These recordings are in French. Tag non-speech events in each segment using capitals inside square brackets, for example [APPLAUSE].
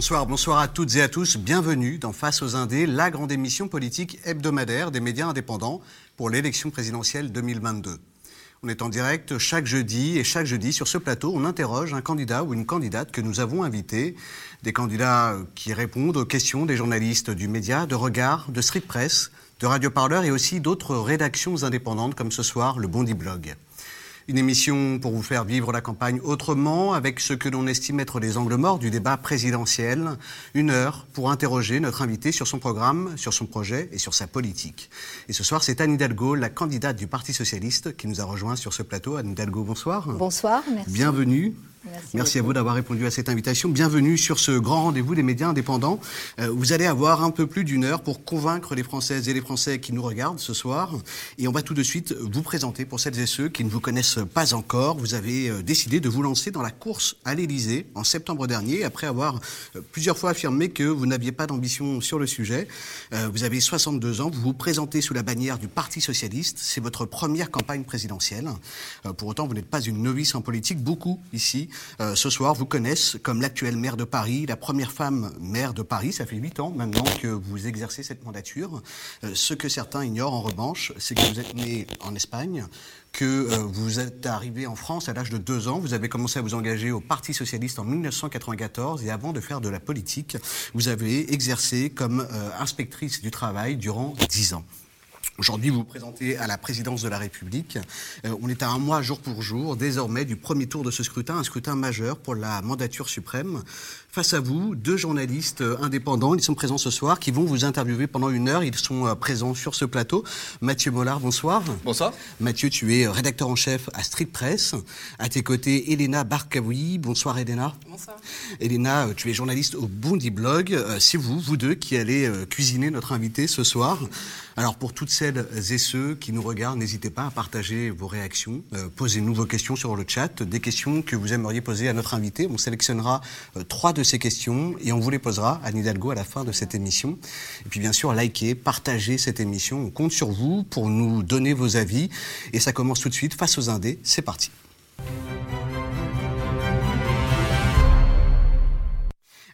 Bonsoir, bonsoir à toutes et à tous. Bienvenue dans Face aux Indés, la grande émission politique hebdomadaire des médias indépendants pour l'élection présidentielle 2022. On est en direct chaque jeudi et chaque jeudi sur ce plateau, on interroge un candidat ou une candidate que nous avons invité, des candidats qui répondent aux questions des journalistes du média, de regard, de street press, de radio parleur et aussi d'autres rédactions indépendantes comme ce soir le Bondi Blog. Une émission pour vous faire vivre la campagne autrement, avec ce que l'on estime être les angles morts du débat présidentiel. Une heure pour interroger notre invité sur son programme, sur son projet et sur sa politique. Et ce soir, c'est Anne Hidalgo, la candidate du Parti Socialiste, qui nous a rejoint sur ce plateau. Anne Hidalgo, bonsoir. Bonsoir, merci. Bienvenue. Merci, à vous d'avoir répondu à cette invitation. Bienvenue sur ce grand rendez-vous des médias indépendants. Euh, vous allez avoir un peu plus d'une heure pour convaincre les Françaises et les Français qui nous regardent ce soir. Et on va tout de suite vous présenter pour celles et ceux qui ne vous connaissent pas encore. Vous avez euh, décidé de vous lancer dans la course à l'Élysée en septembre dernier, après avoir euh, plusieurs fois affirmé que vous n'aviez pas d'ambition sur le sujet. Euh, vous avez 62 ans, vous vous présentez sous la bannière du Parti Socialiste. C'est votre première campagne présidentielle. Euh, pour autant, vous n'êtes pas une novice en politique. Beaucoup ici euh, ce soir vous connaissent comme l'actuelle maire de Paris, la première femme maire de Paris. Ça fait huit ans maintenant que vous exercez cette mandature. Euh, ce que certains ignorent en revanche, c'est que vous êtes né en Espagne, que euh, vous êtes arrivé en France à l'âge de deux ans. Vous avez commencé à vous engager au Parti Socialiste en 1994 et avant de faire de la politique, vous avez exercé comme inspectrice du travail durant dix ans. Aujourd'hui, vous vous présentez à la présidence de la République. Euh, on est à un mois jour pour jour, désormais, du premier tour de ce scrutin, un scrutin majeur pour la mandature suprême. Face à vous, deux journalistes euh, indépendants, ils sont présents ce soir, qui vont vous interviewer pendant une heure. Ils sont euh, présents sur ce plateau. Mathieu Mollard, bonsoir. Bonsoir. Mathieu, tu es rédacteur en chef à Street Press. À tes côtés, Elena Barkaoui. Bonsoir, Elena. Bonsoir. Elena, euh, tu es journaliste au Bondi Blog. Euh, C'est vous, vous deux, qui allez euh, cuisiner notre invité ce soir. Alors, pour toutes celles et ceux qui nous regardent, n'hésitez pas à partager vos réactions. Euh, Posez-nous vos questions sur le chat, des questions que vous aimeriez poser à notre invité. On sélectionnera euh, trois de ces questions et on vous les posera à Hidalgo à la fin de cette émission. Et puis, bien sûr, likez, partagez cette émission. On compte sur vous pour nous donner vos avis. Et ça commence tout de suite face aux indés. C'est parti.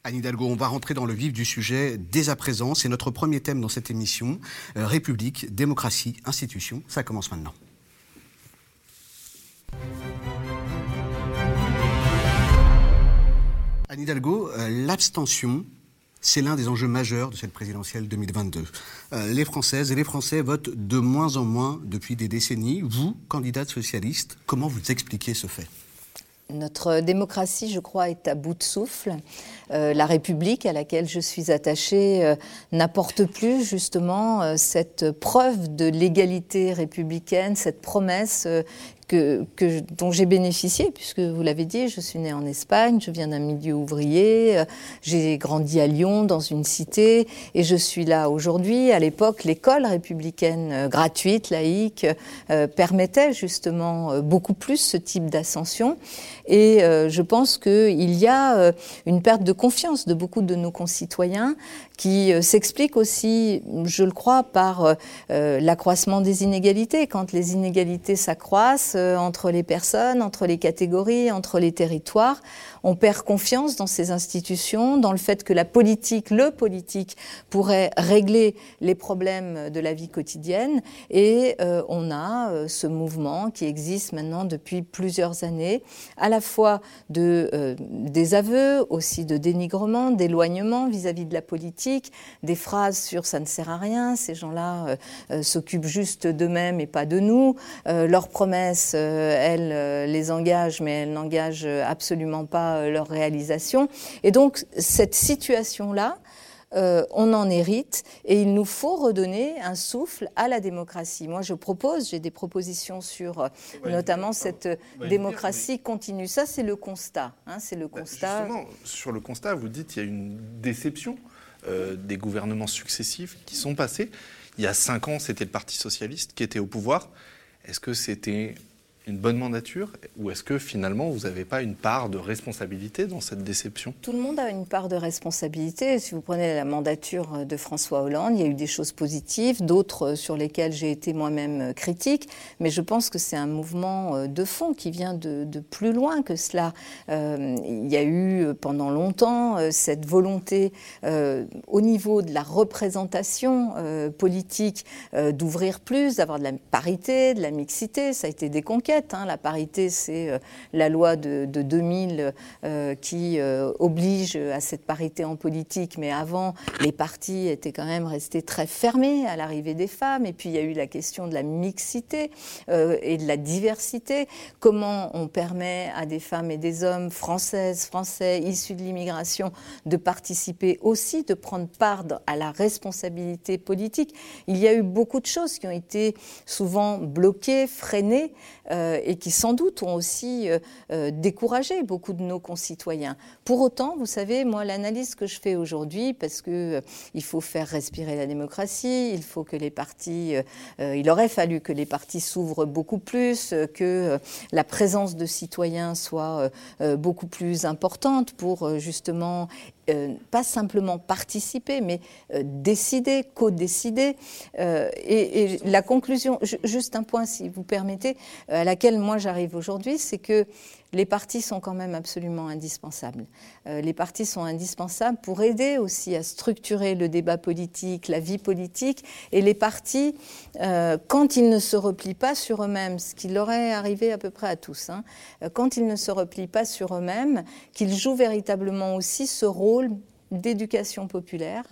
Anne Hidalgo, on va rentrer dans le vif du sujet dès à présent. C'est notre premier thème dans cette émission. Euh, République, démocratie, institution. Ça commence maintenant. Anne Hidalgo, euh, l'abstention, c'est l'un des enjeux majeurs de cette présidentielle 2022. Euh, les Françaises et les Français votent de moins en moins depuis des décennies. Vous, candidate socialiste, comment vous expliquez ce fait? Notre démocratie, je crois, est à bout de souffle. Euh, la République à laquelle je suis attachée euh, n'apporte plus justement euh, cette preuve de l'égalité républicaine, cette promesse que, que- dont j'ai bénéficié, puisque vous l'avez dit, je suis née en Espagne, je viens d'un milieu ouvrier, euh, j'ai grandi à Lyon dans une cité, et je suis là aujourd'hui. À l'époque, l'école républicaine euh, gratuite, laïque, euh, permettait justement beaucoup plus ce type d'ascension. Et je pense qu'il y a une perte de confiance de beaucoup de nos concitoyens qui euh, s'explique aussi, je le crois, par euh, euh, l'accroissement des inégalités. Quand les inégalités s'accroissent entre les personnes, entre les catégories, entre les territoires, on perd confiance dans ces institutions, dans le fait que la politique, le politique, pourrait régler les problèmes de la vie quotidienne. Et on a ce mouvement qui existe maintenant depuis plusieurs années, à la fois de des aveux, aussi de dénigrement, d'éloignement vis-à-vis de la politique, des phrases sur ça ne sert à rien, ces gens-là euh, euh, s'occupent juste d'eux-mêmes et pas de nous. Euh, leurs promesses, elles les engagent, mais elles n'engagent absolument pas leur réalisation. Et donc cette situation-là euh, on en hérite et il nous faut redonner un souffle à la démocratie. Moi, je propose, j'ai des propositions sur euh, notamment cette démocratie continue. Ça, c'est le constat. Hein, c'est le bah, constat. Justement, sur le constat, vous dites qu'il y a une déception euh, des gouvernements successifs qui sont passés. Il y a cinq ans, c'était le Parti socialiste qui était au pouvoir. Est-ce que c'était une bonne mandature ou est-ce que finalement vous n'avez pas une part de responsabilité dans cette déception? Tout le monde a une part de responsabilité. Si vous prenez la mandature de François Hollande, il y a eu des choses positives, d'autres sur lesquelles j'ai été moi-même critique, mais je pense que c'est un mouvement euh, de fond qui vient de, plus loin que cela. Euh, il y a eu pendant longtemps euh, cette volonté euh, au niveau de la représentation euh, politique euh, d'ouvrir plus, d'avoir de la parité, de la mixité. Ça a été des conquêtes Hein. La parité, c'est euh, la loi de, de 2000 euh, qui euh, oblige à cette parité en politique. Mais avant, les partis étaient quand même restés très fermés à l'arrivée des femmes. Et puis, il y a eu la question de la mixité et de la diversité. Comment on permet à des femmes et des hommes françaises, français, issus de l'immigration, de participer aussi, de prendre part à la responsabilité politique? Il y a eu beaucoup de choses qui ont été souvent bloquées, freinées. Et qui sans doute ont aussi euh, euh, découragé beaucoup de nos concitoyens. Pour autant, vous savez, moi, l'analyse que je fais aujourd'hui, parce que il faut faire respirer la démocratie, il faut que les partis, il aurait fallu que les partis s'ouvrent beaucoup plus, que la présence de citoyens soit beaucoup plus importante pour justement euh, pas simplement participer, mais euh, décider, co-décider. Euh, et, et, la conclusion, juste un point si vous permettez, à laquelle moi j'arrive aujourd'hui, c'est que les partis sont quand même absolument indispensables. Euh, les partis sont indispensables pour aider aussi à structurer le débat politique, la vie politique. Et les partis, euh, quand ils ne se replient pas sur eux-mêmes, ce qui leur est arrivé à peu près à tous, hein, euh, quand ils ne se replient pas sur eux-mêmes, qu'ils jouent véritablement aussi ce rôle d'éducation populaire,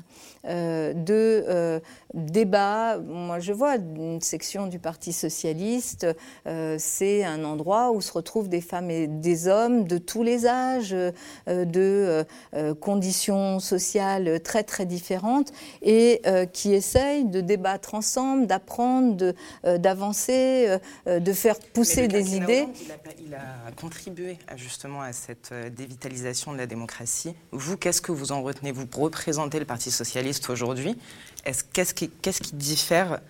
de débat. Moi, je vois une section du Parti socialiste, euh, c'est un endroit où se retrouvent des femmes et des hommes de tous les âges, euh, de euh, conditions sociales très très différentes, et qui essayent de débattre ensemble, d'apprendre, d'avancer, de, de, faire pousser des idées. Hollande, il, a, il a contribué à, justement à cette dévitalisation de la démocratie. Vous, qu'est-ce que vous en retenez? Vous représentez le Parti socialiste aujourd'hui. Qu'est-ce qui, qu qui, diffère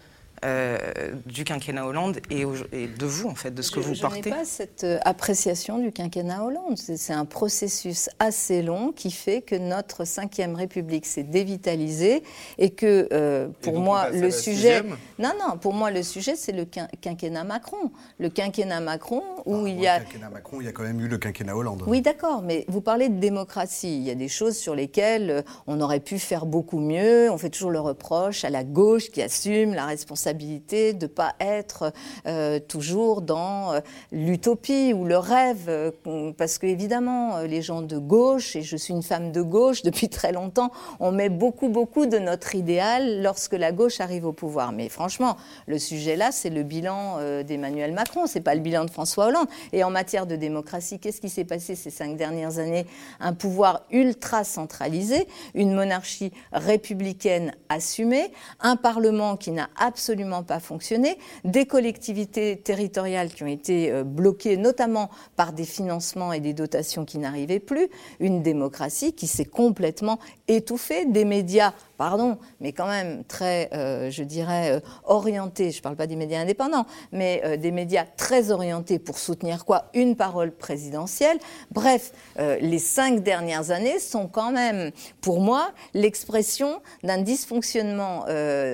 euh, du quinquennat Hollande et, de vous, en fait, de ce que je, vous je portez Je n'ai pas cette euh, appréciation du quinquennat Hollande. C'est un processus assez long qui fait que notre cinquième République s'est dévitalisée et que, euh, pour et moi, le sujet... Non, non, pour moi, le sujet, c'est le quinquennat Macron. Le quinquennat Macron, où ah, il y a... Le quinquennat Macron, il y a quand même eu le quinquennat Hollande. Oui, d'accord, mais vous parlez de démocratie. Il y a des choses sur lesquelles on aurait pu faire beaucoup mieux. On fait toujours le reproche à la gauche qui assume la responsabilité de ne pas être euh, toujours dans euh, l'utopie ou le rêve, euh, parce que évidemment, les gens de gauche, et je suis une femme de gauche [LAUGHS] depuis très longtemps, on met beaucoup, beaucoup de notre idéal lorsque la gauche arrive au pouvoir. Mais franchement, le sujet là, c'est le bilan d'Emmanuel Macron, c'est pas le bilan de François Hollande. Et en matière de démocratie, qu'est-ce qui s'est passé ces cinq dernières années? Un pouvoir ultra centralisé, une monarchie républicaine assumée, un parlement qui n'a absolument pas fonctionné, des collectivités territoriales qui ont été euh, bloquées notamment par des financements et des dotations qui n'arrivaient plus, une démocratie qui s'est complètement étouffée, des médias pardon, mais quand même très, euh, je dirais, euh, orientés, je ne parle pas des médias indépendants, mais euh, des médias très orientés pour soutenir quoi? Une parole présidentielle. Bref, euh, les cinq dernières années sont quand même, pour moi, l'expression d'un dysfonctionnement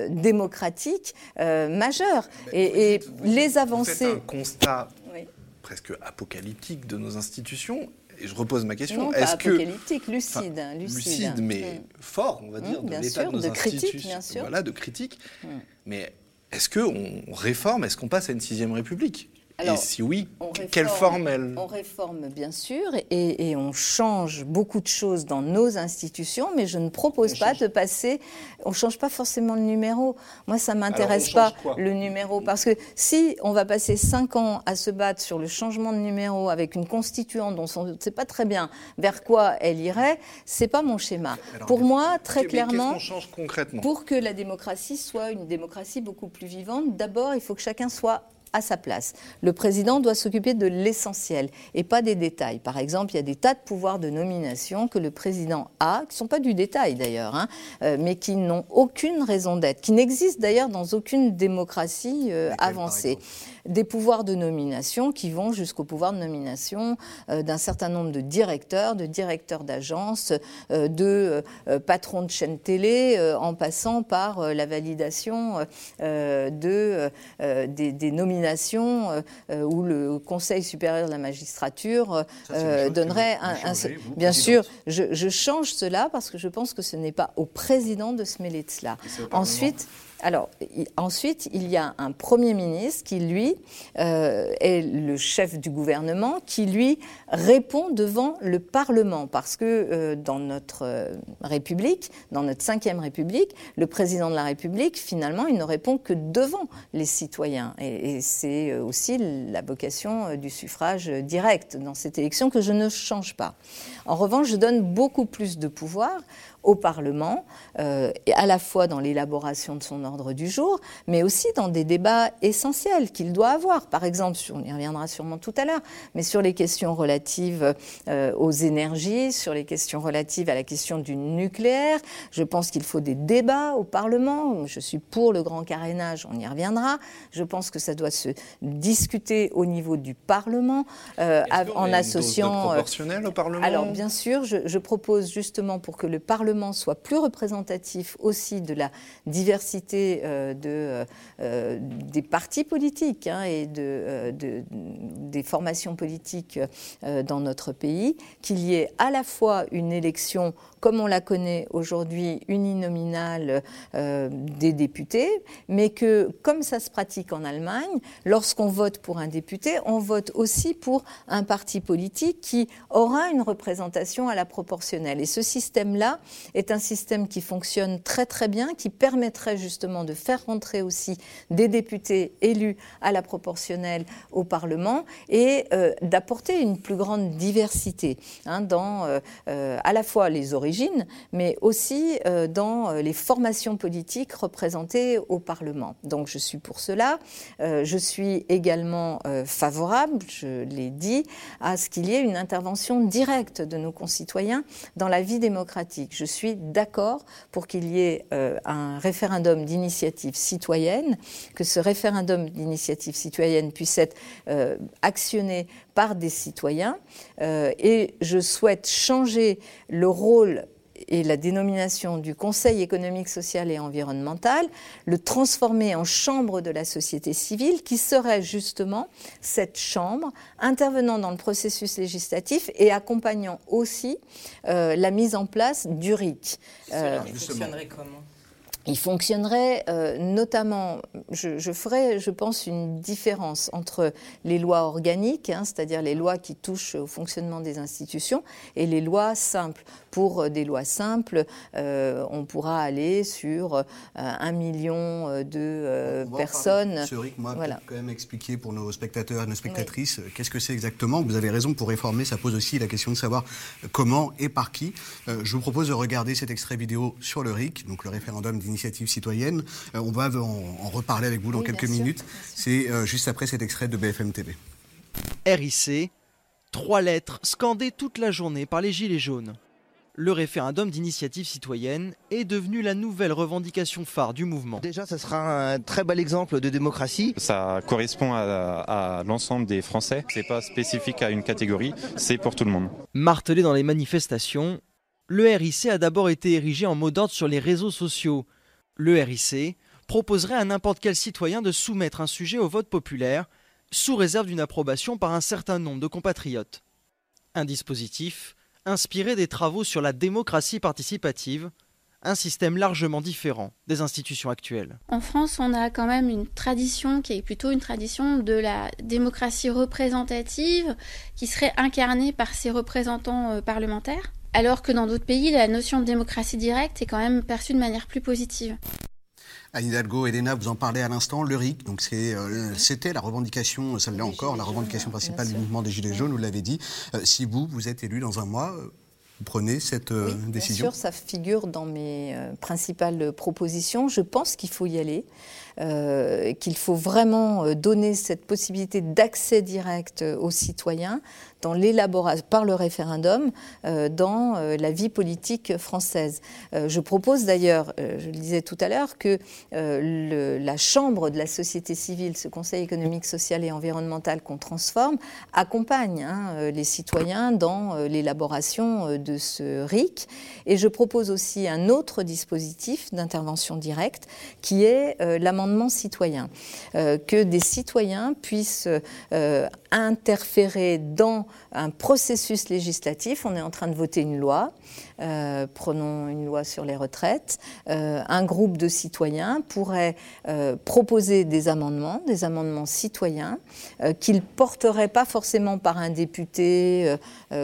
démocratique majeur. Et, et vous, les avancées... Faites un constat oui. presque apocalyptique de nos institutions et je repose ma question. Est-ce que apocalyptique, lucide, enfin, lucide, lucide, mais mmh. fort, on va dire, mmh, de l'état de nos de institutions, critique, bien sûr. voilà, de critique. Mmh. Mais est-ce qu'on réforme Est-ce qu'on passe à une sixième république? Et si oui, quelle forme elle On réforme bien sûr et, on change beaucoup de choses dans nos institutions, mais je ne propose pas de passer. On change pas forcément le numéro. Moi, ça m'intéresse pas le numéro parce que si on va passer cinq ans à se battre sur le changement de numéro avec une constituante dont on ne sait pas très bien vers quoi elle irait, c'est pas mon schéma. pour moi, très clairement, change concrètement? pour que la démocratie soit une démocratie beaucoup plus vivante, d'abord, il faut que chacun soit à sa place. Le président doit s'occuper de l'essentiel et pas des détails. Par exemple, il y a des tas de pouvoirs de nomination que le président a, qui ne sont pas du détail d'ailleurs, hein, euh, mais qui n'ont aucune raison d'être, qui n'existent d'ailleurs dans aucune démocratie euh, avancée des pouvoirs de nomination qui vont jusqu'au pouvoir de nomination euh, d'un certain nombre de directeurs, de directeurs d'agences, euh, de euh, patrons de chaînes télé, en passant par la validation de, des, nominations où le Conseil supérieur de la magistrature donnerait un, bien sûr, je, je change cela parce que je pense que ce n'est pas au président de se mêler de cela. Ensuite, alors, ensuite, il y a un Premier ministre qui, lui, euh, est le chef du gouvernement, qui, lui, répond devant le Parlement. Parce que euh, dans notre euh, République, dans notre cinquième République, le président de la République, finalement, il ne répond que devant les citoyens. Et, et c'est aussi la vocation du suffrage direct dans cette élection que je ne change pas. En revanche, je donne beaucoup plus de pouvoir au Parlement, euh, à la fois dans l'élaboration de son ordre du jour, mais aussi dans des débats essentiels qu'il doit avoir. Par exemple, on y reviendra sûrement tout à l'heure, mais sur les questions relatives euh, aux énergies, sur les questions relatives à la question du nucléaire, je pense qu'il faut des débats au Parlement. Je suis pour le grand carénage, on y reviendra. Je pense que ça doit se discuter au niveau du Parlement, euh, en associant. Une proportionnelle au Parlement? Alors, bien sûr, je, je propose justement pour que le Parlement soit plus représentatif aussi de la diversité euh, euh, euh, des partis politiques hein, et de, des formations politiques dans notre pays, qu'il y ait à la fois une élection comme on la connaît aujourd'hui, uninominale euh, des députés, mais que, comme ça se pratique en Allemagne, lorsqu'on vote pour un député, on vote aussi pour un parti politique qui aura une représentation à la proportionnelle. Et ce système-là est un système qui fonctionne très très bien, qui permettrait justement de faire rentrer aussi des députés élus à la proportionnelle au Parlement et euh, d'apporter une plus grande diversité hein, dans euh, à la fois les origines, mais aussi euh, dans euh, les formations politiques représentées au Parlement. Donc je suis pour cela. Euh, je suis également favorable, je l'ai dit, à ce qu'il y ait une intervention directe de nos concitoyens dans la vie démocratique. Je suis d'accord pour qu'il y ait un référendum d'initiative citoyenne, que ce référendum d'initiative citoyenne puisse être actionné par des citoyens. et je souhaite changer le rôle et la dénomination du Conseil économique, social et environnemental, le transformer en chambre de la société civile, qui serait justement cette chambre intervenant dans le processus législatif et accompagnant aussi euh, la mise en place du RIC. Euh, fonctionnerait comment? Il fonctionnerait euh, notamment, je, je, ferai, je pense, une différence entre les lois organiques, hein, c'est-à-dire les lois qui touchent au fonctionnement des institutions, et les lois simples. Pour euh, des lois simples, euh, on pourra aller sur euh, un million de personnes. Rick, moi, voilà. quand même expliquer pour nos spectateurs et nos spectatrices qu'est-ce que c'est exactement? Vous avez raison, pour réformer, ça pose aussi la question de savoir comment et par qui. je vous propose de regarder cet extrait vidéo sur le RIC, donc le référendum d'initiative citoyenne. on va en, reparler avec vous dans quelques minutes. C'est juste après cet extrait de BFM TV. RIC, trois lettres scandées toute la journée par les Gilets jaunes le référendum d'initiative citoyenne est devenu la nouvelle revendication phare du mouvement. Déjà, ça sera un très bel exemple de démocratie. Ça correspond à, l'ensemble des Français. C'est pas spécifique à une catégorie, c'est pour tout le monde. Martelé dans les manifestations, le RIC a d'abord été érigé en mot d'ordre sur les réseaux sociaux. Le RIC proposerait à n'importe quel citoyen de soumettre un sujet au vote populaire, sous réserve d'une approbation par un certain nombre de compatriotes. Un dispositif inspiré des travaux sur la démocratie participative un système largement différent des institutions actuelles. En France, on a quand même une tradition qui est plutôt une tradition de la démocratie représentative qui serait incarnée par ses représentants euh, parlementaires, alors que dans d'autres pays, la notion de démocratie directe est quand même perçue de manière plus positive. Anne Hidalgo, Elena, vous en parlez à l'instant, le RIC, donc euh, c'était la revendication, ça l'est encore, la revendication principale du mouvement des Gilets jaunes, vous l'avez dit. Euh, si vous, vous êtes élu dans un mois, vous prenez cette décision Bien sûr, ça figure dans mes principales propositions. Je pense qu'il faut y aller. Euh, qu'il faut vraiment euh, donner cette possibilité d'accès direct euh, aux citoyens dans par le référendum dans la vie politique française. je propose d'ailleurs, je le disais tout à l'heure, que la chambre de la société civile, ce Conseil économique, social et environnemental qu'on transforme, accompagne hein, les citoyens dans l'élaboration de ce RIC. Et je propose aussi un autre dispositif d'intervention directe qui est l'amendement citoyen, euh, que des citoyens puissent euh, interférer dans un processus législatif. On est en train de voter une loi, euh, prenons une loi sur les retraites. un groupe de citoyens pourrait proposer des amendements, des amendements citoyens, qu'ils porteraient pas forcément par un député,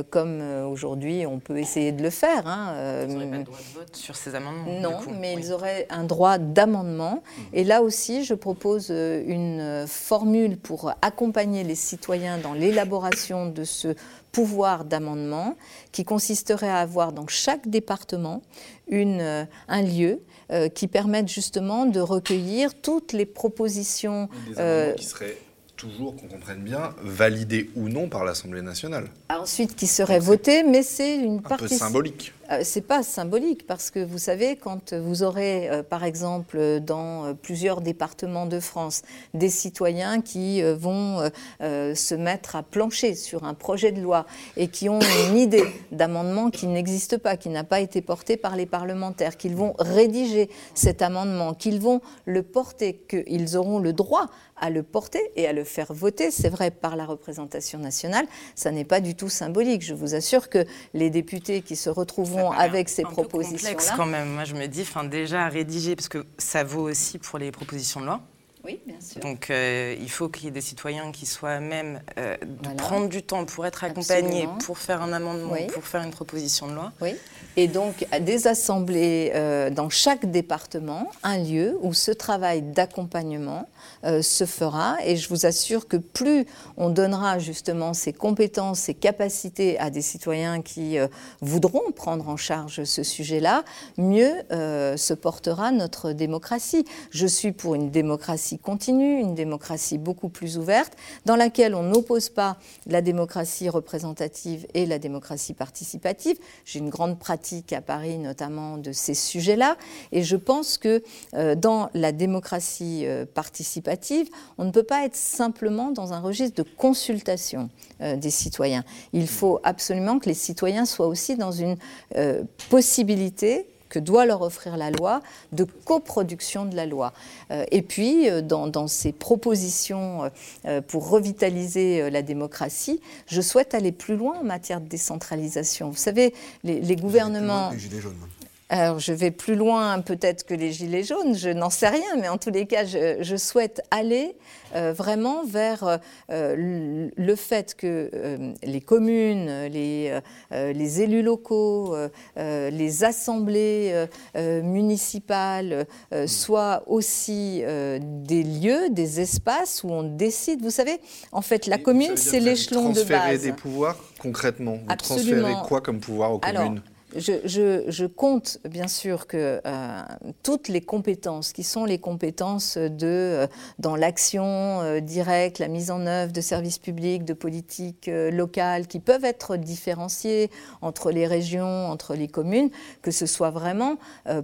comme aujourd'hui on peut essayer de le faire. Hein, ils n'auraient pas le droit de vote sur ces amendements. Non, mais ils auraient un droit d'amendement. Mmh. Et là aussi, je propose euh, une formule pour accompagner les citoyens dans l'élaboration de ce pouvoir d'amendement qui consisterait à avoir dans chaque département une, euh, un lieu euh, qui permette justement de recueillir toutes les propositions. Des qui seraient toujours, qu'on comprenne bien, validés ou non par l'Assemblée nationale. Ensuite, qui seraient votés, mais c'est une partie. Un peu symbolique. Euh, c'est pas symbolique parce que vous savez, quand vous aurez, euh, par exemple, dans euh, plusieurs départements de France, des citoyens qui vont se mettre à plancher sur un projet de loi et qui ont une idée d'amendement qui n'existe pas, qui n'a pas été porté par les parlementaires, qu'ils vont rédiger cet amendement, qu'ils vont le porter, qu'ils auront le droit à le porter et à le faire voter, c'est vrai, par la représentation nationale, ça n'est pas du tout symbolique. Je vous assure que les députés qui se avec ces propositions-là. quand même. Moi, je me dis, enfin, déjà à rédiger, parce que ça vaut aussi pour les propositions de loi. Oui, bien sûr. Donc, euh, il faut qu'il y ait des citoyens qui soient même euh, de prendre du temps pour être accompagnés, pour faire un amendement, pour faire une proposition de loi. Oui. Et donc, des assemblées euh, dans chaque département, un lieu où ce travail d'accompagnement se fera. Et je vous assure que plus on donnera justement ces compétences, ces capacités à des citoyens qui voudront prendre en charge ce sujet-là, mieux se portera notre démocratie. Je suis pour une démocratie continue, une démocratie beaucoup plus ouverte, dans laquelle on n'oppose pas la démocratie représentative et la démocratie participative. J'ai une grande pratique à Paris notamment de ces sujets-là. Et je pense que dans la démocratie participative, on ne peut pas être simplement dans un registre de consultation euh, des citoyens. Il faut absolument que les citoyens soient aussi dans une euh, possibilité que doit leur offrir la loi, de coproduction de la loi. Euh, et puis, dans, ces propositions pour revitaliser la démocratie, je souhaite aller plus loin en matière de décentralisation. Vous savez, les, les gouvernements... Alors, je vais plus loin peut-être que les Gilets jaunes, je n'en sais rien, mais en tous les cas, je, souhaite aller euh, vraiment vers euh, le fait que euh, les communes, les, les élus locaux, les assemblées municipales soient aussi des lieux, des espaces où on décide. Vous savez, en fait, la commune, c'est l'échelon de base. Transférer des pouvoirs concrètement? Vous transférez quoi comme pouvoir aux communes? Je, compte bien sûr que euh, toutes les compétences qui sont les compétences de, euh, dans l'action euh, directe, la mise en œuvre de services publics, de politiques locales, qui peuvent être différenciées entre les régions, entre les communes, que ce soit vraiment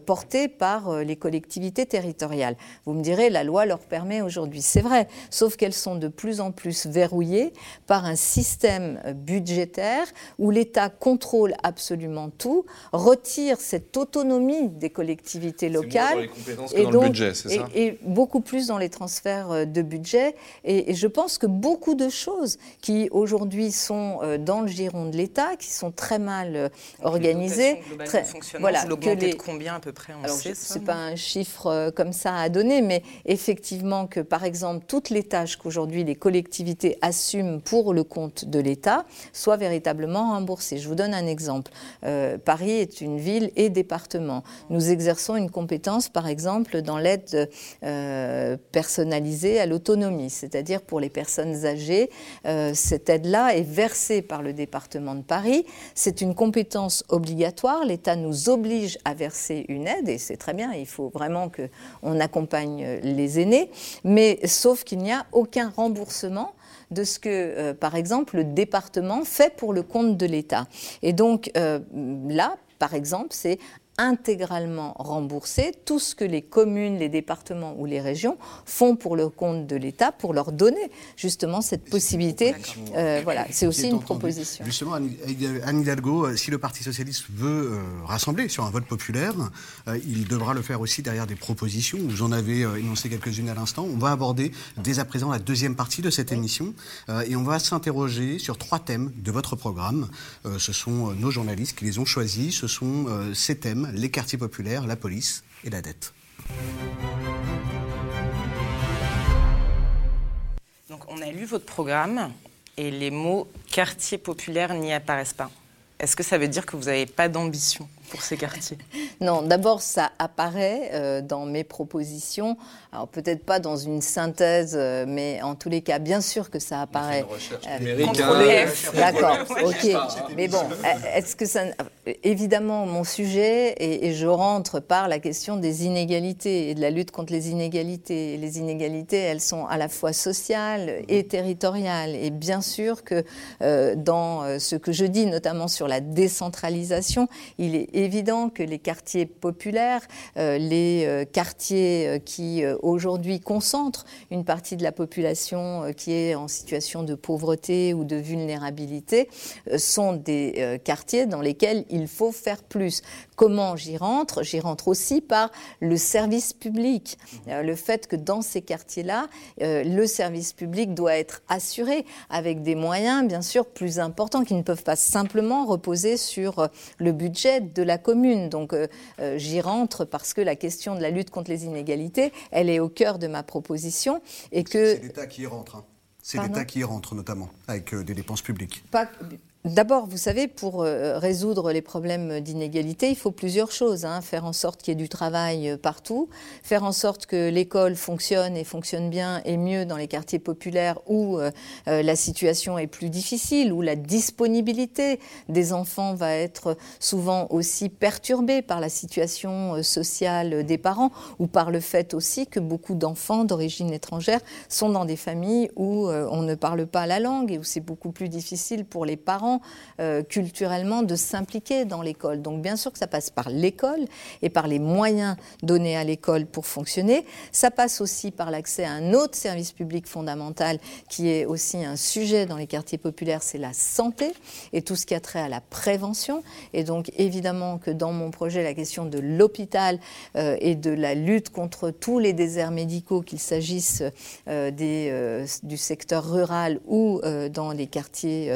porté par les collectivités territoriales. Vous me direz, la loi leur permet aujourd'hui, c'est vrai, sauf qu'elles sont de plus en plus verrouillées par un système budgétaire où l'État contrôle absolument tout retire cette autonomie des collectivités locales. Moins dans les compétences que dans le budget, c'est ça? et, beaucoup plus dans les transferts euh, de budget. Et, je pense que beaucoup de choses qui aujourd'hui sont euh, dans le giron de l'État, qui sont très mal organisées, très, voilà, que les... de combien à peu près on sait C'est pas un chiffre comme ça à donner, mais effectivement que par exemple toutes les tâches qu'aujourd'hui les collectivités assument pour le compte de l'État soient véritablement remboursées. Je vous donne un exemple. Euh, Paris est une ville et département. Nous exerçons une compétence, par exemple, dans l'aide euh, personnalisée à l'autonomie, c'est-à-dire pour les personnes âgées. Euh, cette aide-là est versée par le département de Paris. C'est une compétence obligatoire. L'État nous oblige à verser une aide et c'est très bien. Il faut vraiment qu'on accompagne les aînés, mais sauf qu'il n'y a aucun remboursement de ce que, euh, par exemple, le département fait pour le compte de l'État. Et donc euh, là, par exemple, c'est intégralement remboursé tout ce que les communes, les départements ou les régions font pour le compte de l'État pour leur donner justement cette possibilité. Euh, voilà, c'est aussi une proposition. Justement, Anne Hidalgo, euh, si le Parti socialiste veut euh, rassembler sur un vote populaire, il devra le faire aussi derrière des propositions. Vous en avez énoncé quelques-unes à l'instant. On va aborder dès à présent la deuxième partie de cette émission et on va s'interroger sur trois thèmes de votre programme. ce sont nos journalistes qui les ont choisis. Ce sont ces thèmes les quartiers populaires, la police et la dette. Donc on a lu votre programme et les mots quartier populaire n'y apparaissent pas. Est-ce que ça veut dire que vous n'avez pas d'ambition pour ces quartiers? [LAUGHS] Non, d'abord, ça apparaît euh, dans mes propositions. Alors, peut-être pas dans une synthèse, euh, mais en tous les cas, bien sûr que ça apparaît. Euh. D'accord, ok. Mais bon, est-ce que ça. Évidemment, mon sujet, et, je rentre par la question des inégalités et de la lutte contre les inégalités. les inégalités, elles sont à la fois sociales et territoriales. Et bien sûr que dans ce que je dis, notamment sur la décentralisation, il est évident que les quartiers populaires, euh, les euh, quartiers euh, qui aujourd'hui concentrent une partie de la population qui est en situation de pauvreté ou de vulnérabilité, sont des quartiers dans lesquels il faut faire plus. Comment j'y rentre? J'y rentre aussi par le service public. le fait que dans ces quartiers-là, le service public doit être assuré avec des moyens, bien sûr, plus importants qui ne peuvent pas simplement reposer sur le budget de la commune. Donc euh, euh, j'y rentre parce que la question de la lutte contre les inégalités, elle est au cœur de ma proposition. Et que... C'est l'État qui y rentre. Hein. C'est l'État qui y rentre notamment, avec euh, des dépenses publiques. Pas, D'abord, vous savez, pour euh, résoudre les problèmes d'inégalité, il faut plusieurs choses. Hein. Faire en sorte qu'il y ait du travail euh, partout, faire en sorte que l'école fonctionne et fonctionne bien et mieux dans les quartiers populaires où euh, la situation est plus difficile, où la disponibilité des enfants va être souvent aussi perturbée par la situation sociale des parents ou par le fait aussi que beaucoup d'enfants d'origine étrangère sont dans des familles où on ne parle pas la langue et où c'est beaucoup plus difficile pour les parents euh, culturellement de s'impliquer dans l'école. Donc bien sûr que ça passe par l'école et par les moyens donnés à l'école pour fonctionner. Ça passe aussi par l'accès à un autre service public fondamental qui est aussi un sujet dans les quartiers populaires, c'est la santé et tout ce qui a trait à la prévention. Et donc évidemment que dans mon projet, la question de l'hôpital euh, et de la lutte contre tous les déserts médicaux, qu'il s'agisse euh, du secteur rural ou dans les quartiers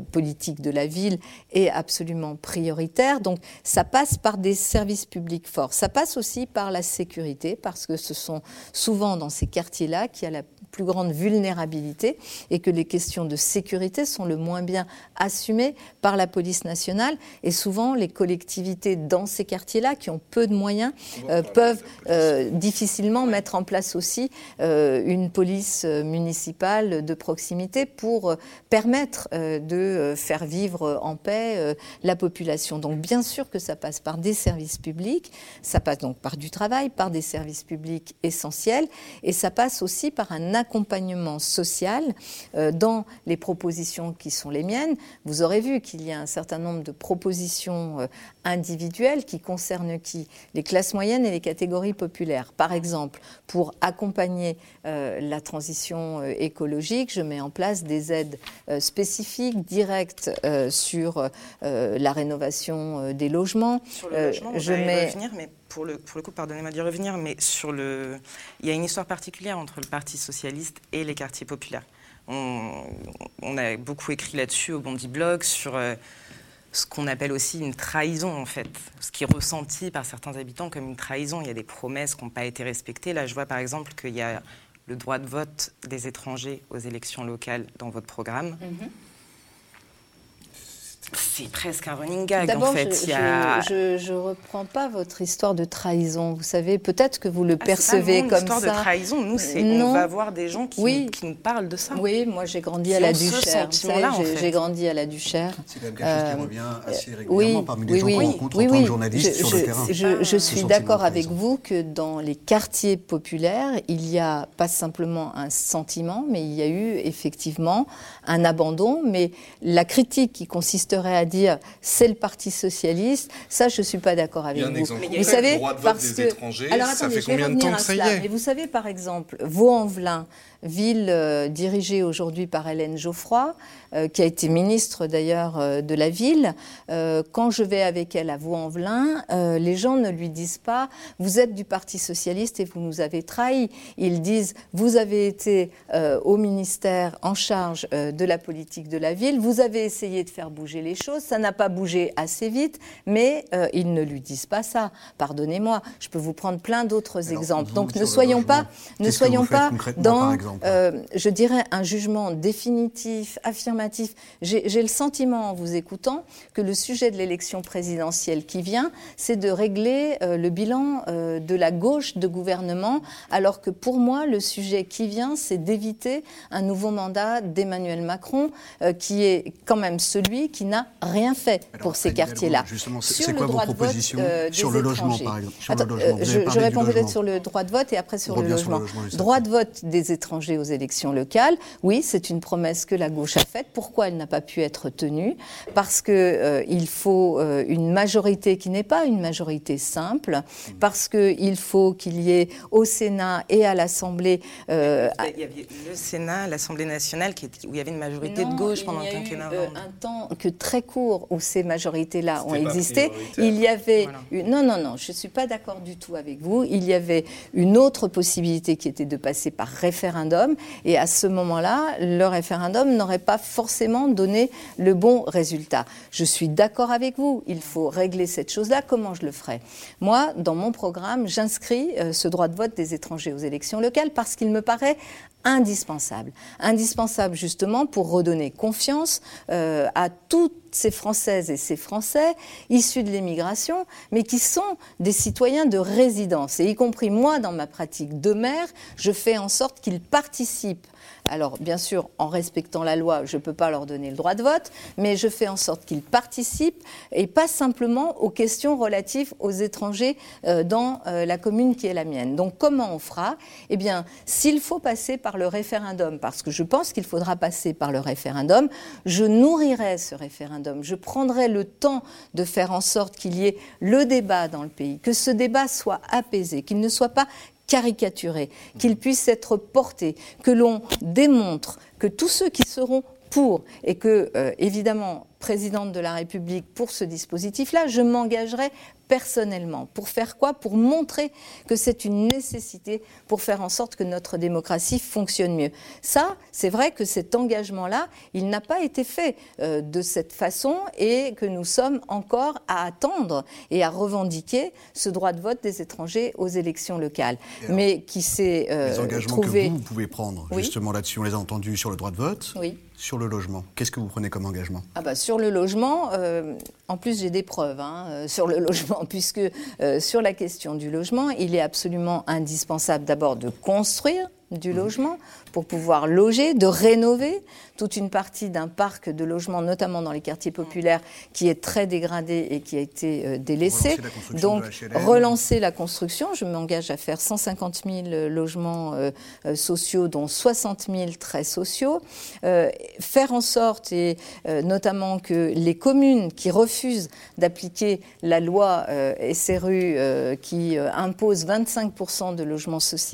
politique de la ville est absolument prioritaire. Donc ça passe par des services publics forts. Ça passe aussi par la sécurité, parce que ce sont souvent dans ces quartiers-là qu'il y a la plus grande vulnérabilité et que les questions de sécurité sont le moins bien assumées par la police nationale. Et souvent, les collectivités dans ces quartiers-là, qui ont peu de moyens, euh, peuvent euh, difficilement mettre en place aussi euh, une police municipale de proximité pour permettre de faire vivre en paix la population. Donc bien sûr que ça passe par des services publics, ça passe donc par du travail, par des services publics essentiels, et ça passe aussi par un accompagnement social euh, dans les propositions qui sont les miennes. Vous aurez vu qu'il y a un certain nombre de propositions euh, individuelles qui concernent qui? Les classes moyennes et les catégories populaires. Par exemple, pour accompagner euh, la transition écologique, je mets en place des aides spécifiques, directes sur la rénovation des logements. Sur le logement, je mets... revenir, mais pour le, pour le coup, pardonnez-moi d'y revenir, mais sur le, il y a une histoire particulière entre le Parti socialiste et les quartiers populaires. On, a beaucoup écrit là-dessus au Bondi Blog sur euh, ce qu'on appelle aussi une trahison, en fait. Ce qui est ressenti par certains habitants comme une trahison. Il y a des promesses qui n'ont pas été respectées. Là, je vois par exemple qu'il y a le droit de vote des étrangers aux élections locales dans votre programme. Mm-hmm. C'est presque un running gag en fait. Je, ne reprends pas votre histoire de trahison. Vous savez, peut-être que vous le ah, percevez comme ça. histoire de trahison. Nous, c'est on va voir des gens qui, qui, nous parlent de ça. Oui, moi j'ai grandi à la Duchère. J'ai grandi à la Duchère. C'est quelque chose qui euh, revient assez régulièrement parmi les gens qu'on rencontre en tant que journaliste sur le terrain. Je, suis d'accord avec vous que dans les quartiers populaires, il y a pas simplement un sentiment, mais il y a eu effectivement un abandon. Mais la critique qui consisterait à dire c'est le Parti socialiste, ça je suis pas d'accord avec vous. vous savez, parce que alors ça fait combien de temps que ça y est Mais vous savez par exemple, Vaux-en-Velin, ville euh, dirigée aujourd'hui par Hélène Geoffroy, euh, qui a été ministre d'ailleurs euh, de la ville. quand je vais avec elle à Vaux-en-Velin, les gens ne lui disent pas vous êtes du Parti socialiste et vous nous avez trahis. Ils disent vous avez été au ministère en charge de la politique de la ville, vous avez essayé de faire bouger les choses, ça n'a pas bougé assez vite, mais ils ne lui disent pas ça. Pardonnez-moi, je peux vous prendre plein d'autres exemples. Donc ne soyons pas, ne soyons pas dans euh, je dirais, un jugement définitif, affirmatif. J'ai le sentiment, en vous écoutant, que le sujet de l'élection présidentielle qui vient, c'est de régler euh, le bilan euh, de la gauche de gouvernement, alors que pour moi, le sujet qui vient, c'est d'éviter un nouveau mandat d'Emmanuel Macron, qui est quand même celui qui n'a rien fait pour ces quartiers-là. Justement, c'est quoi vos propositions sur le logement, par exemple je, réponds peut-être sur le droit de vote et après sur le logement. droit de vote des étrangers aux élections locales. Oui, c'est une promesse que la gauche a faite. Pourquoi elle n'a pas pu être tenue? Parce qu'il euh, faut euh, une majorité qui n'est pas une majorité simple, parce qu'il faut qu'il y ait au Sénat et à l'Assemblée. Euh, il y avait le Sénat, l'Assemblée nationale, qui, où il y avait une majorité de gauche pendant le quinquennat. Il y a eu un temps que très court où ces majorités-là ont existé. Il y avait non, non, non, je ne suis pas d'accord du tout avec vous. Il y avait une autre possibilité qui était de passer par référendum et à ce moment-là, le référendum n'aurait pas forcément donné le bon résultat. Je suis d'accord avec vous, il faut régler cette chose-là. Comment je le ferai? Moi, dans mon programme, j'inscris euh, ce droit de vote des étrangers aux élections locales parce qu'il me paraît indispensable. Indispensable justement pour redonner confiance euh, à toutes ces Françaises et ces Français issus de l'immigration, mais qui sont des citoyens de résidence. Et y compris moi, dans ma pratique de maire, je fais en sorte qu'ils participent alors, bien sûr, en respectant la loi, je ne peux pas leur donner le droit de vote, mais je fais en sorte qu'ils participent et pas simplement aux questions relatives aux étrangers euh, dans euh, la commune qui est la mienne. Donc, comment on fera? Eh bien, s'il faut passer par le référendum, parce que je pense qu'il faudra passer par le référendum, je nourrirai ce référendum. Je prendrai le temps de faire en sorte qu'il y ait le débat dans le pays, que ce débat soit apaisé, qu'il ne soit pas caricaturé, qu'il puisse être porté, que l'on démontre que tous ceux qui seront pour et que, euh, évidemment, présidente de la République pour ce dispositif-là, je m'engagerai personnellement. Pour faire quoi? Pour montrer que c'est une nécessité pour faire en sorte que notre démocratie fonctionne mieux. Ça, c'est vrai que cet engagement-là, il n'a pas été fait euh, de cette façon et que nous sommes encore à attendre et à revendiquer ce droit de vote des étrangers aux élections locales. Mais qui s'est euh, Les engagements que vous, vous pouvez prendre, justement là-dessus, on les a entendus sur le droit de vote. Oui. Sur le logement, qu'est-ce que vous prenez comme engagement? Ah bah, Sur le logement, euh, en plus j'ai des preuves hein, [LAUGHS] sur le logement puisque euh, sur la question du logement, il est absolument indispensable d'abord de construire du logement pour pouvoir loger, de rénover toute une partie d'un parc de logements, notamment dans les quartiers populaires, qui est très dégradé et qui a été euh, délaissé. Donc, relancer la construction. Je m'engage à faire 150 000 logements euh, euh, sociaux, dont 60 000 très sociaux. faire en sorte, et notamment que les communes qui refusent d'appliquer la loi SRU qui impose 25% de logements sociaux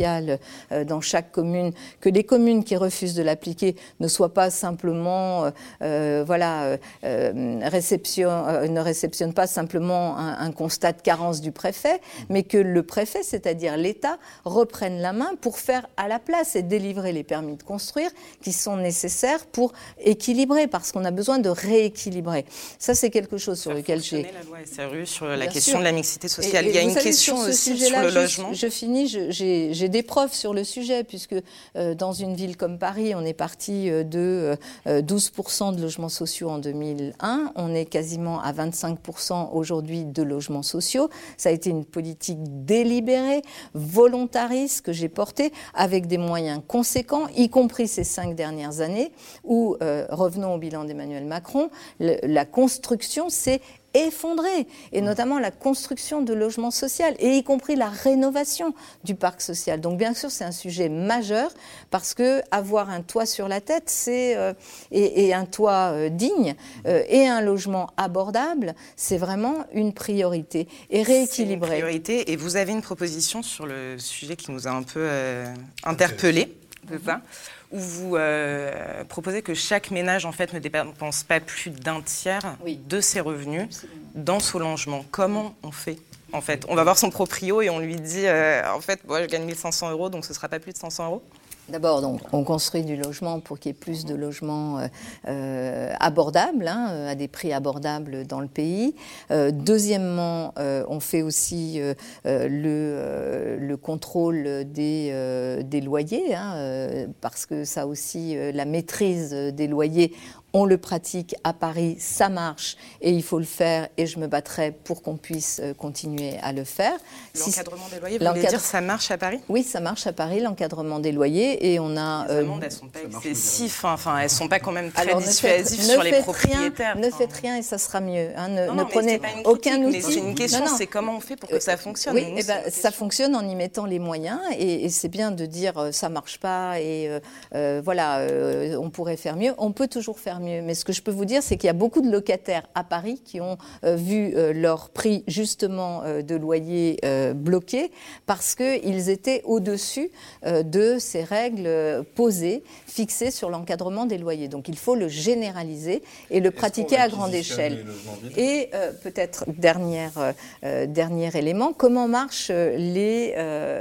dans chaque commune, que les communes qui refusent de l'appliquer ne soient pas simplement, voilà, réception, ne réceptionnent pas simplement un, un constat de carence du préfet, mais que le préfet, c'est-à-dire l'État, reprenne la main pour faire à la place et délivrer les permis de construire qui sont nécessaires pour équilibrer, parce qu'on a besoin de rééquilibrer. Ça, c'est quelque chose sur lequel j'ai. la loi SRU sur la question de la mixité sociale. Il y a une question aussi sur le logement. Je, finis, j'ai des preuves sur le sujet, puisque euh, dans une ville comme Paris, on est parti euh, de 12% euh, de logements sociaux en 2001, on est quasiment à 25% aujourd'hui de logements sociaux. Ça a été une politique délibérée, volontariste que j'ai portée avec des moyens conséquents, y compris ces cinq dernières années, où, revenons au bilan d'Emmanuel Macron, la construction s'est effondré, et notamment la construction de logements sociaux, et y compris la rénovation du parc social. Donc bien sûr, c'est un sujet majeur, parce que avoir un toit sur la tête, c'est euh, et, un toit euh, digne euh, et un logement abordable, c'est vraiment une priorité et rééquilibré. Une priorité, et vous avez une proposition sur le sujet qui nous a un peu interpellés, c'est ça où vous euh, proposez que chaque ménage en fait ne dépense pas plus d'un tiers de ses revenus dans son logement. Comment on fait en fait? On va voir son proprio et on lui dit euh, en fait moi je gagne 1500 euros donc ce sera pas plus de 500 euros? D'abord, donc, on construit du logement pour qu'il y ait plus de logements euh, euh, abordables, hein, euh, à des prix abordables dans le pays. deuxièmement, on fait aussi le, le, contrôle des, des loyers, hein, parce que ça aussi, la maîtrise des loyers, on le pratique à Paris, ça marche et il faut le faire et je me battrai pour qu'on puisse euh, continuer à le faire. L'encadrement des loyers, vous voulez dire ça marche à Paris? Oui, ça marche à Paris, l'encadrement des loyers et on a... Les amendes, euh, elles sont pas excessives, enfin elles sont pas quand même très dissuasives sur les propriétaires. ne faites rien et ça sera mieux. Hein. ne, prenez aucun outil. C'est une question, c'est comment on fait pour que ça fonctionne. Oui, eh ben, ça fonctionne en y mettant les moyens et, c'est bien de dire euh, ça marche pas et voilà, on pourrait faire mieux. On peut toujours faire mieux. Mais ce que je peux vous dire, c'est qu'il y a beaucoup de locataires à Paris qui ont euh, vu euh, leur prix justement euh, de loyer bloqué parce qu'ils étaient au-dessus de ces règles posées, fixées sur l'encadrement des loyers. Donc il faut le généraliser et le pratiquer à grande échelle. Et peut-être dernière, dernier élément, comment marche les,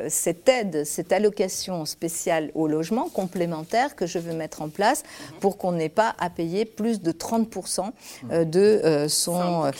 cette aide, cette allocation spéciale au logement complémentaire que je veux mettre en place pour qu'on n'ait pas à payer plus de 30% euh, de euh, son...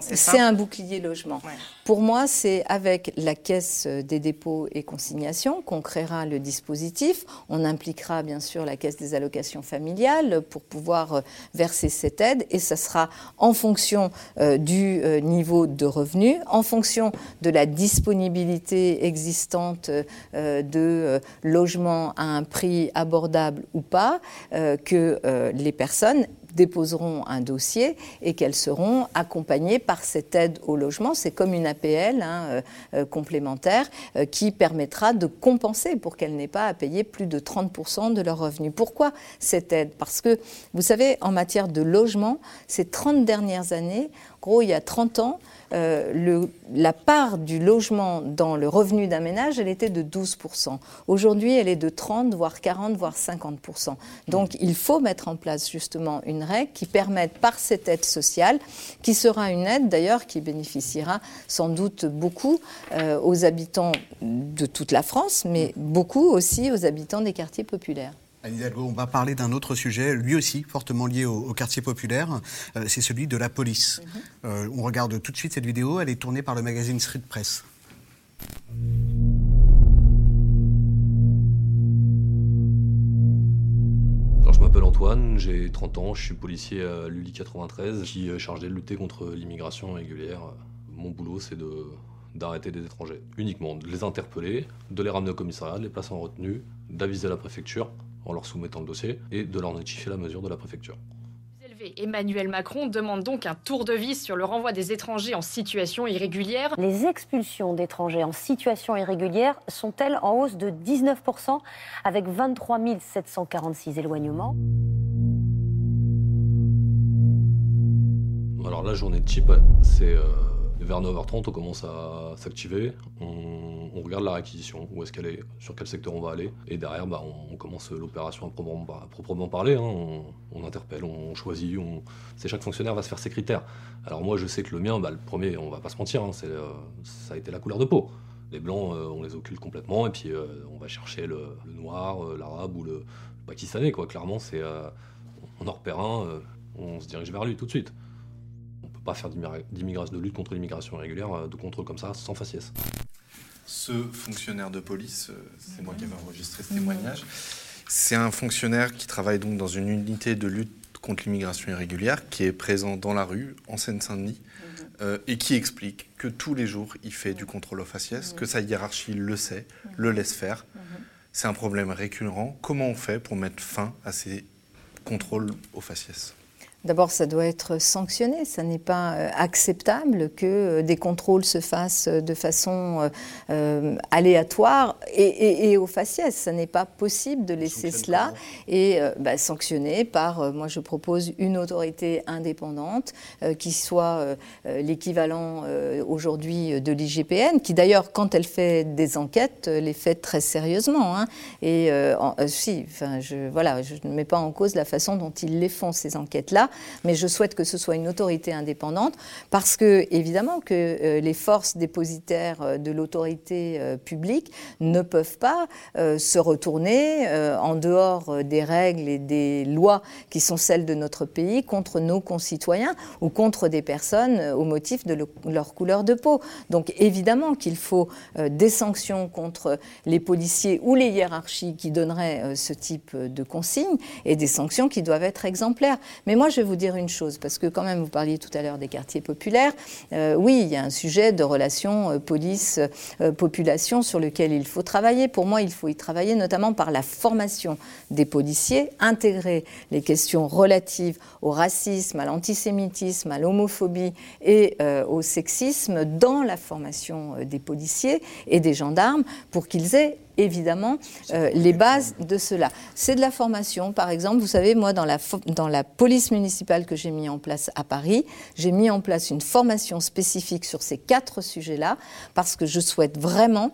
C'est un bouclier logement. Pour moi, c'est avec la caisse des dépôts et consignations qu'on créera le dispositif. On impliquera bien sûr la caisse des allocations familiales pour pouvoir euh, verser cette aide et ça sera en fonction du niveau de revenus, en fonction de la disponibilité existante de logements à un prix abordable ou pas, que les personnes déposeront un dossier et qu'elles seront accompagnées par cette aide au logement. C'est comme une APL hein, euh, euh, complémentaire euh, qui permettra de compenser pour qu'elles n'aient pas à payer plus de 30% de leurs revenus. Pourquoi cette aide? Parce que, vous savez, en matière de logement, ces 30 dernières années, gros, il y a 30 ans, euh, le, la part du logement dans le revenu d'un ménage, elle était de 12%. Aujourd'hui, elle est de 30, voire 40, voire 50%. Donc, il faut mettre en place justement une règle qui permette par cette aide sociale, qui sera une aide d'ailleurs qui bénéficiera sans doute beaucoup euh, aux habitants de toute la France, mais beaucoup aussi aux habitants des quartiers populaires. Anne Hidalgo, on va parler d'un autre sujet, lui aussi fortement lié au, quartier populaire, euh, c'est celui de la police. Mhm. Euh, on regarde tout de suite cette vidéo, elle est tournée par le magazine Street Press. je m'appelle Antoine, j'ai 30 ans, je suis policier à l'ULI 93 qui est chargé de lutter contre l'immigration régulière. Mon boulot, c'est de d'arrêter des étrangers uniquement, de les interpeller, de les ramener au commissariat, de les placer en retenue, d'aviser la préfecture en leur soumettant le dossier et de leur notifier la mesure de la préfecture. Emmanuel Macron demande donc un tour de vis sur le renvoi des étrangers en situation irrégulière. Les expulsions d'étrangers en situation irrégulière sont-elles en hausse de 19% avec 23 746 éloignements? Alors la journée de type, c'est euh, vers 9h30, on commence à s'activer, on, regarde la réquisition, où est-ce qu'elle est, sur quel secteur on va aller, et derrière, bah, on, commence l'opération à proprement, parler. Hein. on, interpelle, on choisit, chaque fonctionnaire va se faire ses critères. Alors moi, je sais que le mien, bah, le premier, on va pas se mentir, hein, euh, ça a été la couleur de peau. Les blancs, euh, on les occulte complètement, et puis euh, on va chercher le, noir, l'arabe ou le, pakistanais. Clairement, on en repère un, on se dirige vers lui tout de suite pas faire d'immigration, de lutte contre l'immigration irrégulière, euh, de contrôle comme ça, sans faciès. Ce fonctionnaire de police, euh, c'est moi qui avais enregistré ce témoignage, c'est un fonctionnaire qui travaille donc dans une unité de lutte contre l'immigration irrégulière, qui est présent dans la rue, en Seine-Saint-Denis, mhm. euh, et qui explique que tous les jours, il fait du contrôle au faciès, que sa hiérarchie le sait, mhm. le laisse faire. Mhm. C'est un problème récurrent. Comment on fait pour mettre fin à ces contrôles au faciès? D'abord, ça doit être sanctionné. Ça n'est pas euh, acceptable que euh, des contrôles se fassent de façon euh, aléatoire et, au faciès. Ça n'est pas possible de laisser cela et bah, sanctionner par, moi je propose une autorité indépendante qui soit l'équivalent aujourd'hui de l'IGPN, qui d'ailleurs, quand elle fait des enquêtes, les fait très sérieusement. Hein. Et si, enfin, je, voilà, je ne mets pas en cause la façon dont ils les font, ces enquêtes-là mais je souhaite que ce soit une autorité indépendante parce que, évidemment, que euh, les forces dépositaires euh, de l'autorité euh, publique ne peuvent pas se retourner en dehors des règles et des lois qui sont celles de notre pays contre nos concitoyens ou contre des personnes au motif de leur couleur de peau. Donc, évidemment qu'il faut des sanctions contre les policiers ou les hiérarchies qui donneraient ce type de consignes et des sanctions qui doivent être exemplaires. Mais moi, vous dire une chose, parce que quand même, vous parliez tout à l'heure des quartiers populaires. Euh, oui, il y a un sujet de relation euh, police-population sur lequel il faut travailler. Pour moi, il faut y travailler notamment par la formation des policiers, intégrer les questions relatives au racisme, à l'antisémitisme, à l'homophobie et euh, au sexisme dans la formation des policiers et des gendarmes pour qu'ils aient évidemment euh, les bases de cela. C'est de la formation, par exemple, vous savez, moi, dans la, police municipale que j'ai mis en place à Paris, j'ai mis en place une formation spécifique sur ces quatre sujets-là, parce que je souhaite vraiment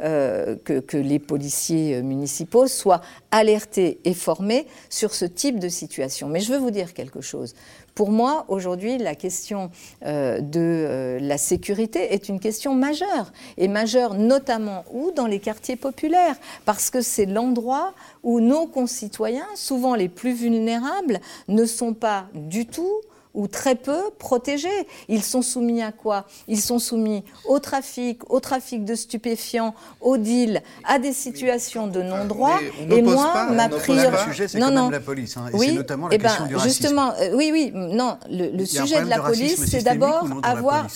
euh, que, que les policiers euh, municipaux soient alertés et formés sur ce type de situation. Mais je veux vous dire quelque chose. Pour moi, aujourd'hui, la question euh, de euh, la sécurité est une question majeure, et majeure notamment où? Dans les quartiers populaires, parce que c'est l'endroit où nos concitoyens, souvent les plus vulnérables, ne sont pas du tout ou très peu protégés. Ils sont soumis à quoi? Ils sont soumis au trafic, au trafic de stupéfiants, au deal, à des situations de non-droit. Et moi, ma priorité, c'est non, non, la police, hein, et oui, notamment la eh question ben, du racisme. Justement, euh, oui, oui, non, le, sujet de la police, c'est d'abord avoir.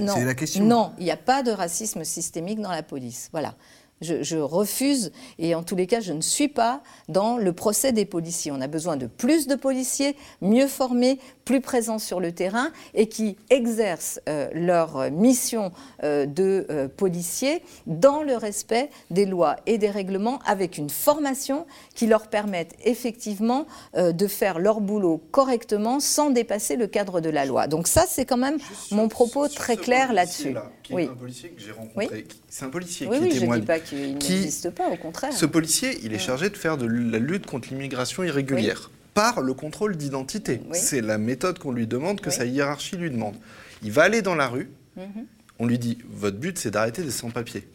Non, la question. non, il n'y a pas de racisme systémique dans la police. Voilà. Je, refuse, et en tous les cas, je ne suis pas dans le procès des policiers. On a besoin de plus de policiers, mieux formés, plus présents sur le terrain et qui exercent euh, leur mission euh, de euh, policiers dans le respect des lois et des règlements avec une formation qui leur permette effectivement de faire leur boulot correctement sans dépasser le cadre de la loi. Donc ça, c'est quand même mon propos très clair là-dessus. oui. un policier que j'ai rencontré. C'est un policier oui, qui oui, témoigne. Je dis pas qu'il n'existe pas, au contraire. Ce policier, il est chargé de faire de la lutte contre l'immigration irrégulière par le contrôle d'identité. C'est la méthode qu'on lui demande, que sa hiérarchie lui demande. Il va aller dans la rue, mhm. on lui dit, votre but c'est d'arrêter des sans-papiers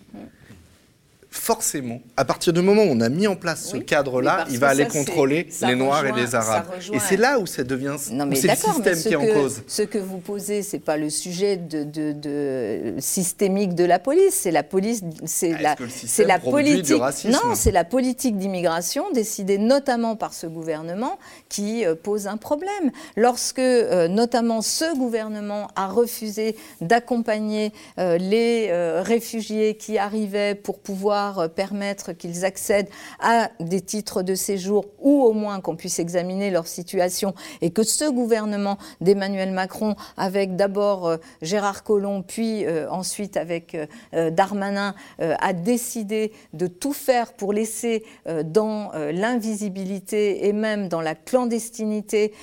forcément, à partir du moment où on a mis en place ce cadre-là, il va aller contrôler les Noirs et les Arabes. Et c'est là où ça devient. C'est le système qui est en cause. Ce que vous posez, c'est pas le sujet de, systémique de la police. C'est la police. C'est la, c'est la politique. Non, c'est la politique d'immigration décidée notamment par ce gouvernement qui euh, pose un problème. Lorsque, euh, notamment, ce gouvernement a refusé d'accompagner euh, les réfugiés qui arrivaient pour pouvoir euh, permettre qu'ils accèdent à des titres de séjour ou au moins qu'on puisse examiner leur situation et que ce gouvernement d'Emmanuel Macron, avec d'abord euh, Gérard Collomb, puis euh, ensuite avec Darmanin, a décidé de tout faire pour laisser dans l'invisibilité et même dans la clandestinité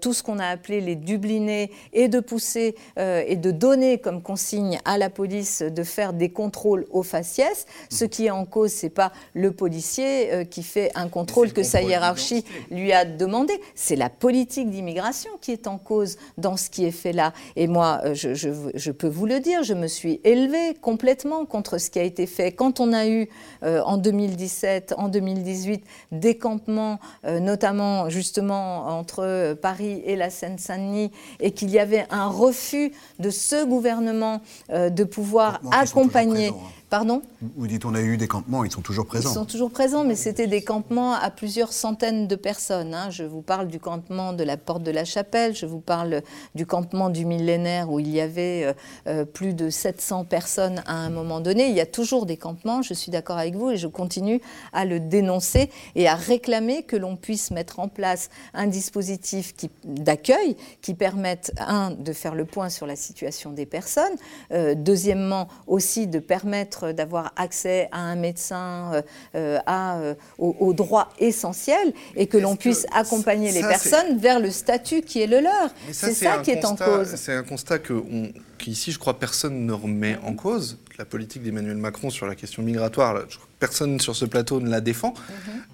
tout ce qu'on a appelé les dublinés et de pousser et de donner comme consigne à la police de faire des contrôles au faciès. Ce qui est en cause, c'est pas le policier euh, qui fait un contrôle que sa hiérarchie lui a demandé, c'est la politique d'immigration qui est en cause dans ce qui est fait là. Et moi, euh, je, je- je peux vous le dire, je me suis élevée complètement contre ce qui a été fait. Quand on a eu euh, en 2017, en 2018, des campements, euh, notamment justement entre Paris et la Seine-Saint-Denis, et qu'il y avait un refus de ce gouvernement euh, de pouvoir accompagner. hein. Pardon Vous dites on a eu des campements, ils sont toujours présents. ils sont toujours présents, mais c'était des campements à plusieurs centaines de personnes. hein. Je vous parle du campement de la Porte de la Chapelle, je vous parle du campement du millénaire où il y avait euh, euh, plus de 700 personnes à un moment donné. Il y a toujours des campements, je suis d'accord avec vous, et je continue à le dénoncer et à réclamer que l'on puisse mettre en place un dispositif d'accueil qui permette, un, de faire le point sur la situation des personnes, euh, deuxièmement, aussi de permettre d'avoir accès à un médecin, euh, euh, à, euh, aux, aux droits essentiels, et que l'on puisse accompagner les ça, personnes vers le statut qui est le leur. Ça, C'est ça qui est en cause. C'est un constat que on- qu'ici, je crois, personne ne remet en cause. La politique d'Emmanuel Macron sur la question migratoire, je crois que personne sur ce plateau ne la défend.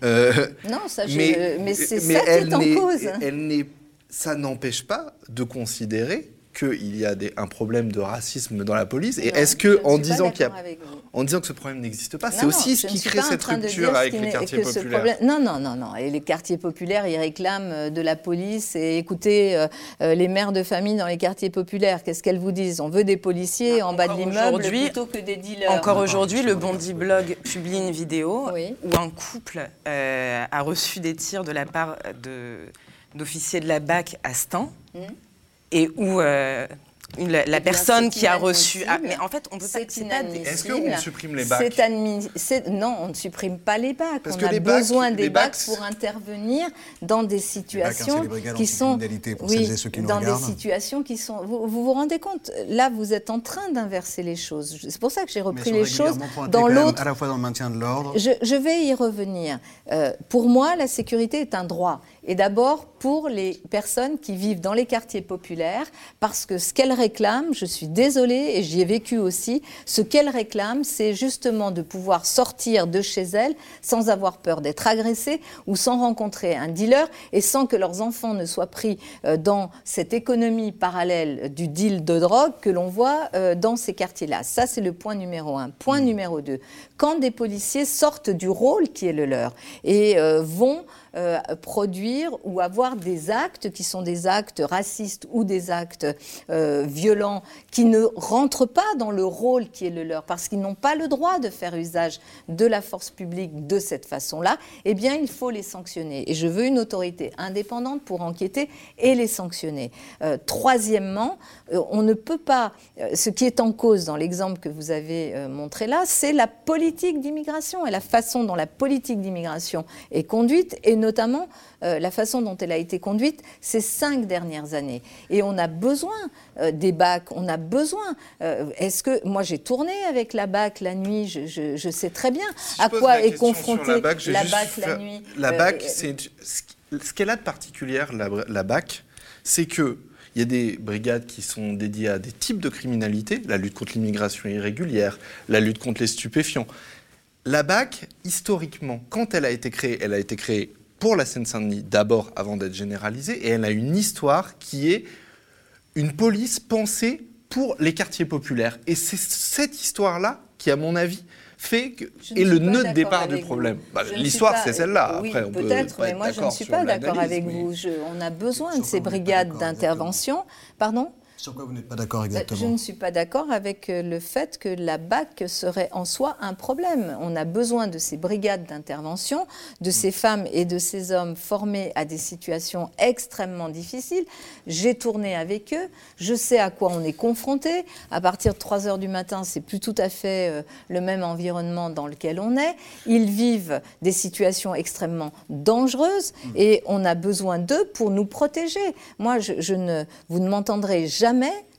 Euh, Mhm. Non, ça, je- mais c'est ça qui est en cause. Elle ça n'empêche pas de considérer qu'il y a des- un problème de racisme dans la police. Et est-ce que, en disant qu'il y a, en disant que ce problème n'existe pas, c'est aussi ce qui crée cette train de rupture avec les quartiers populaires problème- Non, non, non, non. Et les quartiers populaires, ils réclament euh, de la police. Et écoutez, euh, euh, les mères de famille dans les quartiers populaires, qu'est-ce qu'elles vous disent? On veut des policiers en bas de l'immeuble aujourd'hui- plutôt que des dealers. Encore aujourd'hui, le Bondi Blog publie une vidéo où un couple euh, a reçu des tirs de la part d'officiers de la BAC à Stein Hmm. Et où euh, la, la Eh personne qui a reçu. Ah, mais en fait, on peut pas. Est-ce qu'on supprime les bacs C'est admis- c'est- Non, on ne supprime pas les bacs. Parce on que a les bacs- besoin des les bacs bacs- pour intervenir dans des bacs, hein, situations qui sont anticriminalité pour oui, celles et ceux qui nous dans des situations qui sont. Vous, vous vous rendez compte Là, vous êtes en train d'inverser les choses. C'est pour ça que j'ai repris les choses dans l'autre À la fois dans le maintien de l'ordre. je, je vais y revenir. Euh, pour moi, la sécurité est un droit. Et d'abord pour les personnes qui vivent dans les quartiers populaires, parce que ce qu'elles réclament, je suis désolée et j'y ai vécu aussi, ce qu'elles réclament, c'est justement de pouvoir sortir de chez elles sans avoir peur d'être agressées ou sans rencontrer un dealer et sans que leurs enfants ne soient pris euh, dans cette économie parallèle du deal de drogue que l'on voit euh, dans ces quartiers-là. Ça, c'est le point numéro un. Point numéro deux, quand des policiers sortent du rôle qui est le leur et euh, vont euh, produire ou avoir des actes qui sont des actes racistes ou des actes euh, violents qui ne rentrent pas dans le rôle qui est le leur parce qu'ils n'ont pas le droit de faire usage de la force publique de cette façon-là, eh bien il faut les sanctionner. Et je veux une autorité indépendante pour enquêter et les sanctionner. Euh, troisièmement, on ne peut pas, ce qui est en cause dans l'exemple que vous avez montré là, c'est la politique d'immigration et la façon dont la politique d'immigration est conduite et notamment euh, la façon dont elle a été conduite ces cinq dernières années. Et on a besoin euh, des bacs, on a besoin. euh, Est-ce que moi j'ai tourné avec la bac la nuit, je, je- je sais très bien Si à quoi est confrontée la BAC, la bac la nuit. La BAC, c'est ce ce qu'elle a de particulière, la, la BAC, c'est que il y a des brigades qui sont dédiées à des types de criminalité, la lutte contre l'immigration irrégulière, la lutte contre les stupéfiants. La BAC, historiquement, quand elle a été créée, elle a été créée pour la Seine-Saint-Denis d'abord avant d'être généralisée, et elle a une histoire qui est une police pensée pour les quartiers populaires. Et c'est cette histoire-là qui, à mon avis, fait que, est le nœud de départ du problème. Bah, L'histoire, c'est celle-là. Oui, Après, on peut peut-être, pas mais moi, je ne suis pas d'accord avec mais- vous. Je- on a besoin de ces brigades d'intervention. Pardon? Sur quoi vous n'êtes pas d'accord Bah, exactement Je ne suis pas d'accord avec euh, le fait que la BAC serait en soi un problème. On a besoin de ces brigades d'intervention, de ces femmes et de ces hommes formés à des situations extrêmement difficiles. J'ai tourné avec eux, je sais à quoi on est confronté. À partir de 3 heures du matin, c'est plus tout à fait euh, le même environnement dans lequel on est. Ils vivent des situations extrêmement dangereuses et on a besoin d'eux pour nous protéger. Moi, je, je ne, vous ne m'entendrez jamais jamais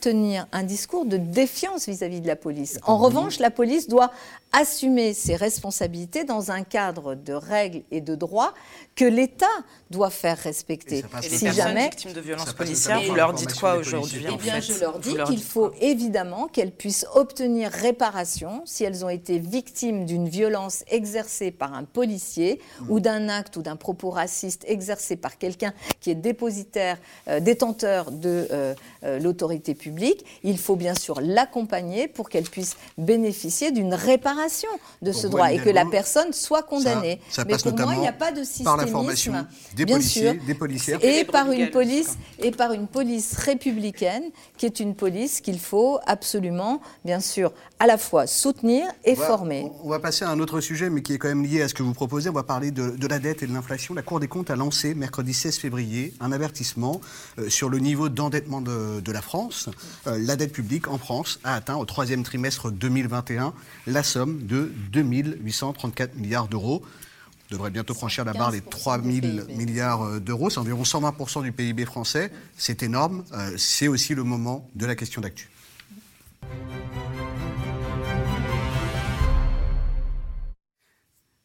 tenir un discours de défiance vis-à-vis de la police. En revanche, la police doit assumer ses responsabilités dans un cadre de règles et de droits que l'État doit faire respecter. Et les si personnes jamais victimes de violences policières, vous leur dites quoi aujourd'hui eh en bien, fait je leur dis qu'il faut évidemment qu'elles puissent obtenir réparation si elles ont été victimes d'une violence exercée par un policier ou d'un acte ou d'un propos raciste exercé par quelqu'un qui est dépositaire, euh, détenteur de euh, euh, l'autorité publique. Il faut bien sûr l'accompagner pour qu'elle puisse bénéficier d'une réparation de Pour ce droit et que la personne soit condamnée. ça Mais passe pour moi, il n'y a pas de par systémisme. la formation des bien policiers, sûr, des policières. et Des par une police et par une police républicaine qui est une police qu'il faut absolument, bien sûr, à la fois soutenir et On va- former. On va passer à un autre sujet, mais qui est quand même lié à ce que vous proposez. On va parler de, de la dette et de l'inflation. La Cour des comptes a lancé mercredi 16 février un avertissement euh, sur le niveau d'endettement de, de la France. Euh, la dette publique en France a atteint au troisième trimestre 2021 la somme de 2834 milliards d'euros. On devrait bientôt franchir la barre des 3 000 milliards euh, d'euros. C'est environ 120% du PIB français. C'est énorme. Euh, C'est aussi le moment de la question d'actu.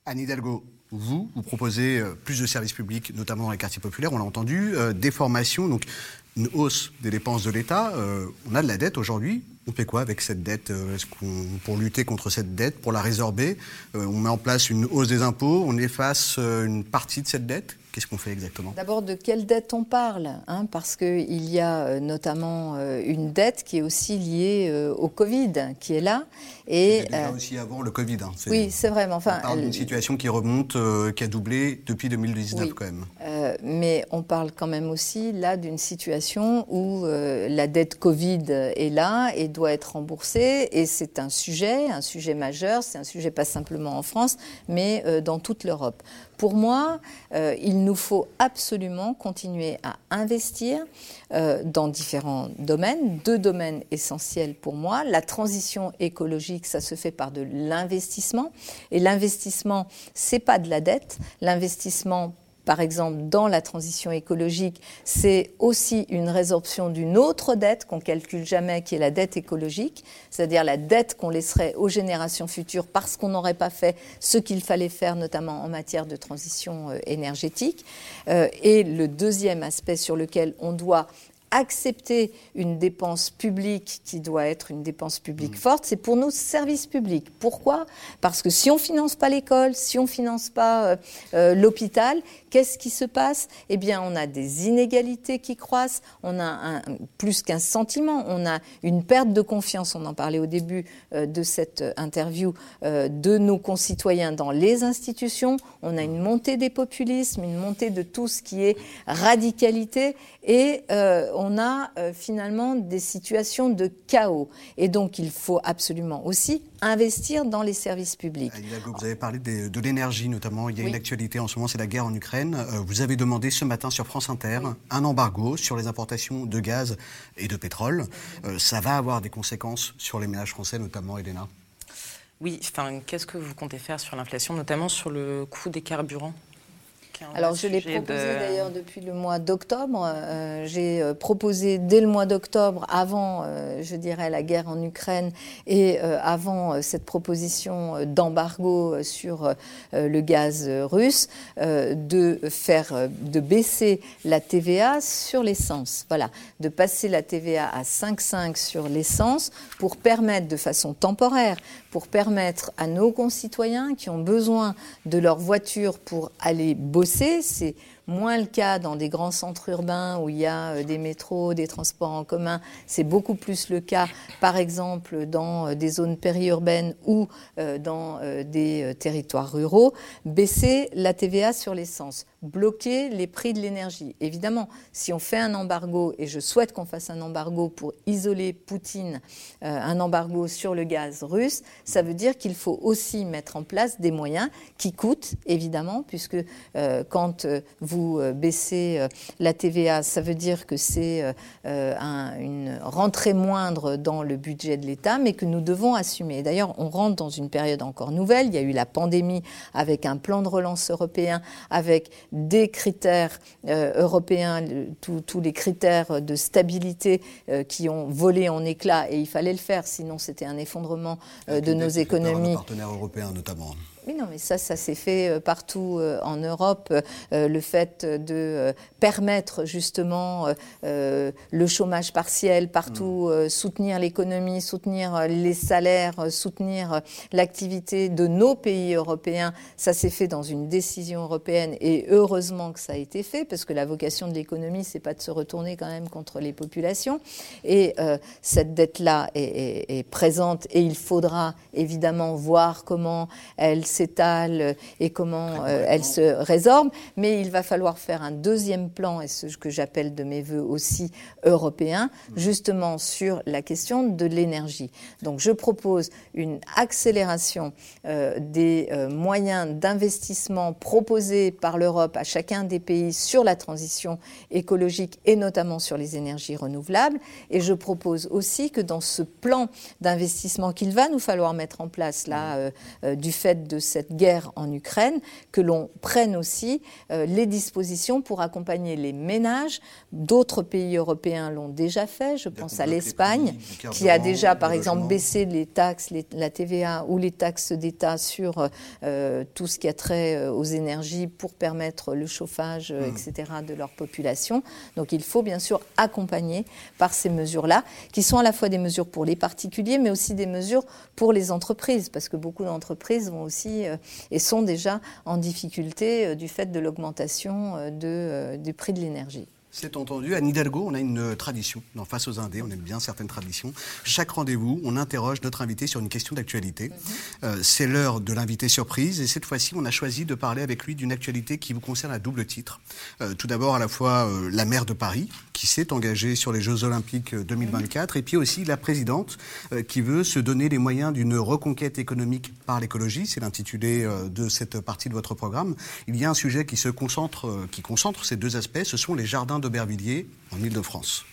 Anne Hidalgo, vous, vous proposez plus de services publics, notamment dans les quartiers populaires, on l'a entendu, euh, des formations, donc une hausse des dépenses de l'État. Euh, on a de la dette aujourd'hui. On fait quoi avec cette dette Euh, Est-ce qu'on, Pour lutter contre cette dette, pour la résorber, euh, on met en place une hausse des impôts, on efface une partie de cette dette? Qu'est-ce qu'on fait exactement? D'abord, de quelle dette on parle hein, Parce qu'il y a notamment une dette qui est aussi liée au Covid, qui est là. Et, déjà euh, aussi avant le Covid. hein. Oui, c'est vrai, mais enfin, on parle d'une situation qui remonte, euh, qui a doublé depuis 2019 Oui. quand même. Euh, mais on parle quand même aussi là d'une situation où euh, la dette Covid est là et doit être remboursée. Et c'est un sujet, un sujet majeur. C'est un sujet pas simplement en France, mais dans toute l'Europe. Pour moi, euh, il nous faut absolument continuer à investir euh, dans différents domaines. Deux domaines essentiels pour moi. La transition écologique, ça se fait par de l'investissement. Et l'investissement, c'est pas de la dette. L'investissement par exemple, dans la transition écologique, c'est aussi une résorption d'une autre dette qu'on calcule jamais, qui est la dette écologique, c'est-à-dire la dette qu'on laisserait aux générations futures parce qu'on n'aurait pas fait ce qu'il fallait faire, notamment en matière de transition euh, énergétique. Euh, et le deuxième aspect sur lequel on doit accepter une dépense publique qui doit être une dépense publique forte, c'est pour nos services publics. Pourquoi? Parce que si on finance pas l'école, si on finance pas euh, euh, l'hôpital, qu'est-ce qui se passe? Eh bien, on a des inégalités qui croissent, on a un, plus qu'un sentiment, on a une perte de confiance, on en parlait au début euh, de cette interview, euh, de nos concitoyens dans les institutions, on a une montée des populismes, une montée de tout ce qui est radicalité et euh, on a euh, finalement des situations de chaos. Et donc, il faut absolument aussi investir dans les services publics. Hidalgo, vous avez parlé des- de l'énergie notamment. Il y a Oui. une actualité en ce moment, c'est la guerre en Ukraine. Euh, vous avez demandé ce matin sur France Inter un embargo sur les importations de gaz et de pétrole. Euh, ça va avoir des conséquences sur les ménages français, notamment, Elena? Oui, enfin, qu'est-ce que vous comptez faire sur l'inflation, notamment sur le coût des carburants? Alors, je l'ai proposé de- d'ailleurs depuis le mois d'octobre. Euh, J'ai euh, proposé dès le mois d'octobre, avant, euh, je dirais, la guerre en Ukraine et euh, avant cette proposition d'embargo sur le gaz russe, de faire, de baisser la TVA sur l'essence. Voilà, de passer la TVA à 5,5 sur l'essence pour permettre de façon temporaire, pour permettre à nos concitoyens qui ont besoin de leur voiture pour aller bosser, c'est moins le cas dans des grands centres urbains où il y a euh, des métros, des transports en commun. C'est beaucoup plus le cas, par exemple, dans euh, des zones périurbaines ou euh, dans des territoires ruraux. Baisser la TVA sur l'essence. bloquer les prix de l'énergie. Évidemment, si on fait un embargo, et je souhaite qu'on fasse un embargo pour isoler Poutine, un embargo sur le gaz russe, ça veut dire qu'il faut aussi mettre en place des moyens qui coûtent, évidemment, puisque quand euh, vous baissez la TVA, ça veut dire que c'est une rentrée moindre dans le budget de l'État, mais que nous devons assumer. D'ailleurs, on rentre dans une période encore nouvelle. Il y a eu la pandémie avec un plan de relance européen, avec des critères euh, européens, tous les critères de stabilité euh, qui ont volé en éclats, et il fallait le faire, sinon c'était un effondrement euh, de nos économies. partenaires européens notamment. Oui, non, mais ça, ça s'est fait euh, partout euh, en Europe. Euh, le fait de permettre justement le chômage partiel partout, mm. soutenir l'économie, soutenir les salaires, soutenir l'activité de nos pays européens, ça s'est fait dans une décision européenne et heureusement que ça a été fait parce que la vocation de l'économie, c'est pas de se retourner quand même contre les populations. Et cette dette-là est, est, présente et il faudra évidemment voir comment elle s'étale et comment euh, elle se résorbe. Mais il va falloir faire un deuxième plan, et ce que j'appelle de mes voeux aussi européen, mmh. justement sur la question de l'énergie. Donc je propose une accélération euh, des euh, moyens d'investissement proposés par l'Europe à chacun des pays sur la transition écologique et notamment sur les énergies renouvelables. Et je propose aussi que dans ce plan d'investissement qu'il va nous falloir mettre en place là, mmh. du fait de cette guerre en Ukraine, que l'on prenne aussi euh, les dispositions pour accompagner les ménages. D'autres pays européens l'ont déjà fait. Je pense à l'Espagne, qui a déjà, par exemple, baissé les taxes, la TVA ou les taxes d'État sur euh, tout ce qui a trait euh, aux énergies pour permettre le chauffage, hmm. etc., de leur population. Donc il faut bien sûr accompagner par ces mesures-là, qui sont à la fois des mesures pour les particuliers, mais aussi des mesures pour les entreprises, parce que beaucoup d'entreprises vont aussi euh, et sont déjà en difficulté euh, du fait de l'augmentation euh, du prix de l'énergie. C'est entendu. À Nidalgo, on a une tradition. Dans Face aux Indés, on aime bien certaines traditions. Chaque rendez-vous, on interroge notre invité sur une question d'actualité. Mhm. Euh, c'est l'heure de l'invité surprise. Et cette fois-ci, on a choisi de parler avec lui d'une actualité qui vous concerne à double titre. Euh, tout d'abord, à la fois euh, la maire de Paris, qui s'est engagée sur les Jeux Olympiques 2024, et puis aussi la présidente, qui veut se donner les moyens d'une reconquête économique par l'écologie. C'est l'intitulé de cette partie de votre programme. Il y a un sujet qui se concentre, qui concentre ces deux aspects. Ce sont les jardins d'Aubervilliers en Ile-de-France.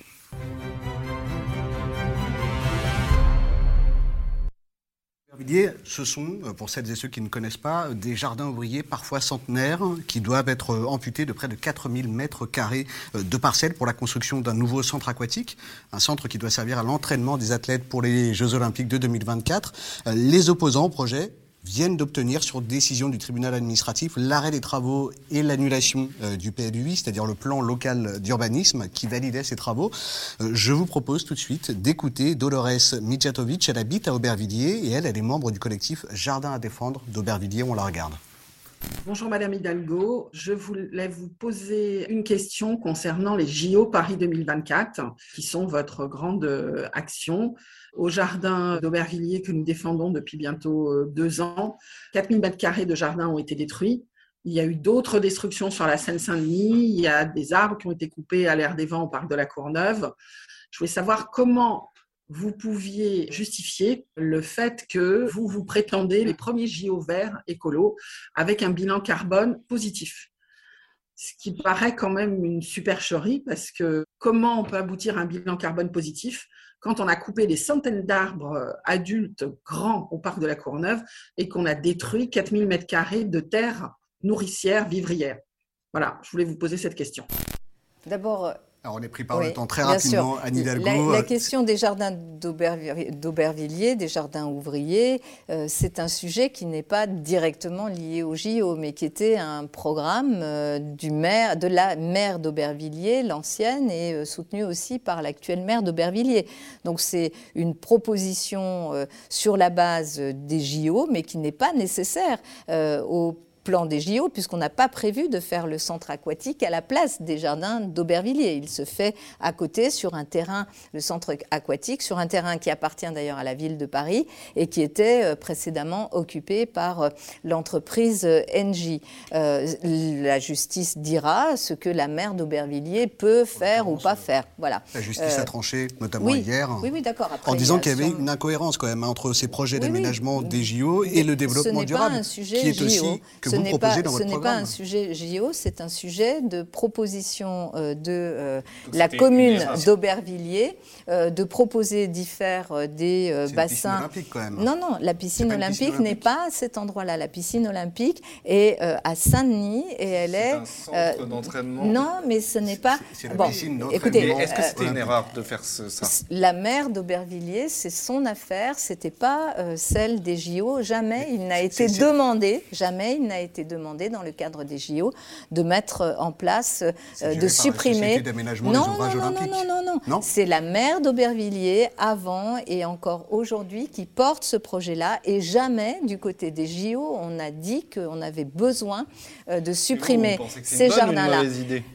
Ce sont, euh, pour celles et ceux qui ne connaissent pas, des jardins ouvriers parfois centenaires qui doivent être euh, amputés de près de 4000 mètres carrés euh, de parcelles pour la construction d'un nouveau centre aquatique, un centre qui doit servir à l'entraînement des athlètes pour les Jeux Olympiques de 2024. Les opposants au projet viennent d'obtenir, sur décision du tribunal administratif, l'arrêt des travaux et l'annulation euh, du PLUI, c'est-à-dire le plan local d'urbanisme qui validait ces travaux. Euh, je vous propose tout de suite d'écouter Dolores Mijatovic. Elle habite à Aubervilliers et elle, elle est membre du collectif Jardin à défendre d'Aubervilliers. On la regarde. Bonjour Madame Hidalgo, je voulais vous poser une question concernant les JO Paris 2024, qui sont votre grande euh, action au jardin d'Aubervilliers que nous défendons depuis bientôt euh, deux ans. 4000 mètres carrés de jardin ont été détruits. Il y a eu d'autres destructions sur la Seine-Saint-Denis. Il y a des arbres qui ont été coupés à l'air des vents au parc de la Courneuve. Je voulais savoir comment vous pouviez justifier le fait que vous vous prétendez les premiers JO verts écolos avec un bilan carbone positif. Ce qui paraît quand même une supercherie parce que comment on peut aboutir à un bilan carbone positif quand on a coupé des centaines d'arbres adultes grands au parc de la Courneuve et qu'on a détruit 4000 mètres carrés de terre nourricière, vivrière Voilà, je voulais vous poser cette question. D'abord, alors on est pris par le temps très rapidement, Anne Hidalgo. La, question des jardins d'Aubervilliers, des jardins ouvriers, euh, c'est un sujet qui n'est pas directement lié au JO, mais qui était un programme euh, du maire, de la maire d'Aubervilliers, l'ancienne, et euh, soutenu aussi par l'actuelle maire d'Aubervilliers. Donc c'est une proposition sur la base des JO, mais qui n'est pas nécessaire au plan des JO, puisqu'on n'a pas prévu de faire le centre aquatique à la place des jardins d'Aubervilliers. Il se fait à côté sur un terrain, le centre aquatique, sur un terrain qui appartient d'ailleurs à la ville de Paris et qui était euh, précédemment occupé par euh, l'entreprise euh, Engie. la justice dira ce que la maire d'Aubervilliers peut faire ou pas faire. Voilà. La justice a tranché, notamment hier, oui, oui, d'accord. en disant qu'il y avait une incohérence quand même hein, entre ces projets d'aménagement des JO et le développement durable, un sujet qui est aussi que ce vous proposez dans ce votre Ce n'est pas un sujet JO, c'est un sujet de proposition de la c'était commune d'Aubervilliers de proposer d'y faire des C'est une piscine bassins. olympique quand même. Non, non, la piscine olympique n'est pas à cet endroit-là. La piscine olympique est euh, à Saint-Denis et elle est. un centre euh, d'entraînement. Non, mais ce n'est pas. c'est la bon, écoutez, est-ce que euh, c'était une erreur de faire ce- ça la maire d'Aubervilliers, c'est son affaire, c'était pas euh, celle des JO. Jamais il n'a été demandé, jamais il n'a été demandé dans le cadre des JO de mettre euh, en place, euh, de la supprimer. Des non, ouvrages non, non, olympiques. non, non, non, Non C'est la maire d'Aubervilliers avant et encore aujourd'hui qui porte ce projet-là. Et jamais du côté des JO, on a dit qu'on avait besoin euh, de supprimer vous ces jardins-là.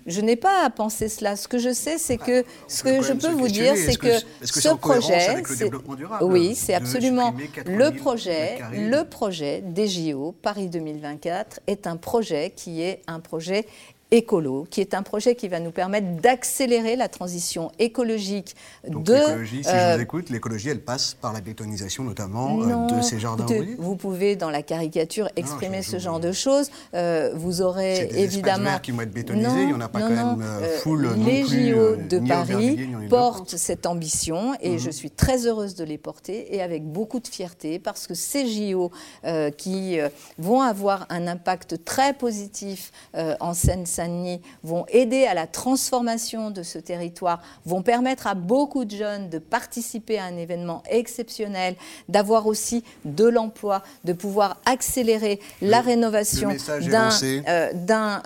Je n'ai pas à penser cela. Ce que je sais, c'est que ce que je peux vous dire, c'est que- que, est-ce que ce projet, avec le c'est- développement durable oui, c'est absolument supprimer 80 le 000 projet. Le projet des JO Paris 2024 est un projet qui est un projet écolo, qui est un projet qui va nous permettre d'accélérer la transition écologique Donc de. l'écologie, si je euh, vous écoute, l'écologie, elle passe par la bétonisation notamment euh, de ces jardins ouvriers. vous pouvez, dans la caricature, exprimer je- ce genre de choses. Euh, vous aurez des évidemment. qui vont être bétonisés, Non, il y en a pas quand même, euh, euh, full Les JO euh, de Paris portent cette ambition et Mhm. je suis très heureuse de les porter et avec beaucoup de fierté parce que ces JO euh, qui euh, vont avoir un impact très positif euh, en Seine-Saint-Denis vont aider à la transformation de ce territoire, vont permettre à beaucoup de jeunes de participer à un événement exceptionnel, d'avoir aussi de l'emploi, de pouvoir accélérer la rénovation d'un euh,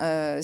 euh,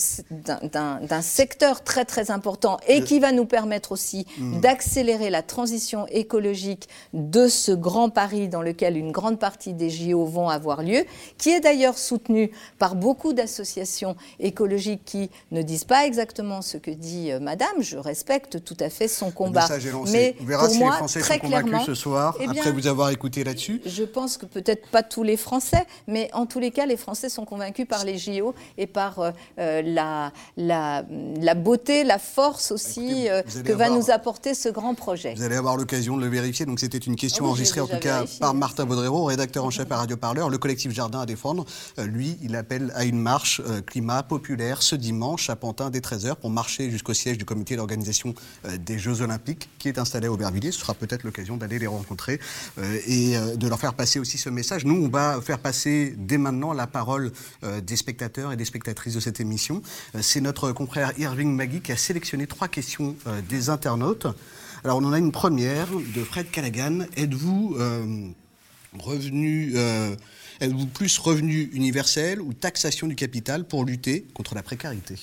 d'un- secteur très très important et qui va nous permettre aussi Mm. d'accélérer la transition écologique de ce grand Paris dans lequel une grande partie des JO vont avoir lieu, qui est d'ailleurs soutenu par beaucoup d'associations écologiques qui ne disent pas exactement ce que dit euh, Madame. Je respecte tout à fait son combat. est lancé. Mais On verra pour si moi, les Français très sont convaincus clairement, ce soir, eh bien, après vous avoir écouté là-dessus. je pense que peut-être pas tous les Français, mais en tous les cas, les Français sont convaincus par les JO et par euh, euh, la, la, la beauté, la force aussi euh, vous allez que va nous apporter ce grand projet. Vous allez avoir l'occasion de le vérifier. Donc c'était une question Ah enregistrée en tout cas vérifié, par. Martin Vaudrero, rédacteur en chef à Radio Parleur. Le collectif Jardin à défendre, euh, lui, il appelle à une marche climat populaire ce dimanche à Pantin dès 13h pour marcher jusqu'au siège du comité d'organisation euh, des Jeux Olympiques qui est installé à Aubervilliers. Ce sera peut-être l'occasion d'aller les rencontrer euh, et euh, de leur faire passer aussi ce message. Nous, on va faire passer dès maintenant la parole des spectateurs et des spectatrices de cette émission. C'est notre confrère Irving Magui qui a sélectionné trois questions des internautes. Alors, on en a une première de Fred Callaghan. Êtes-vous revenu, êtes-vous plus revenu universel ou taxation du capital pour lutter contre la précarité?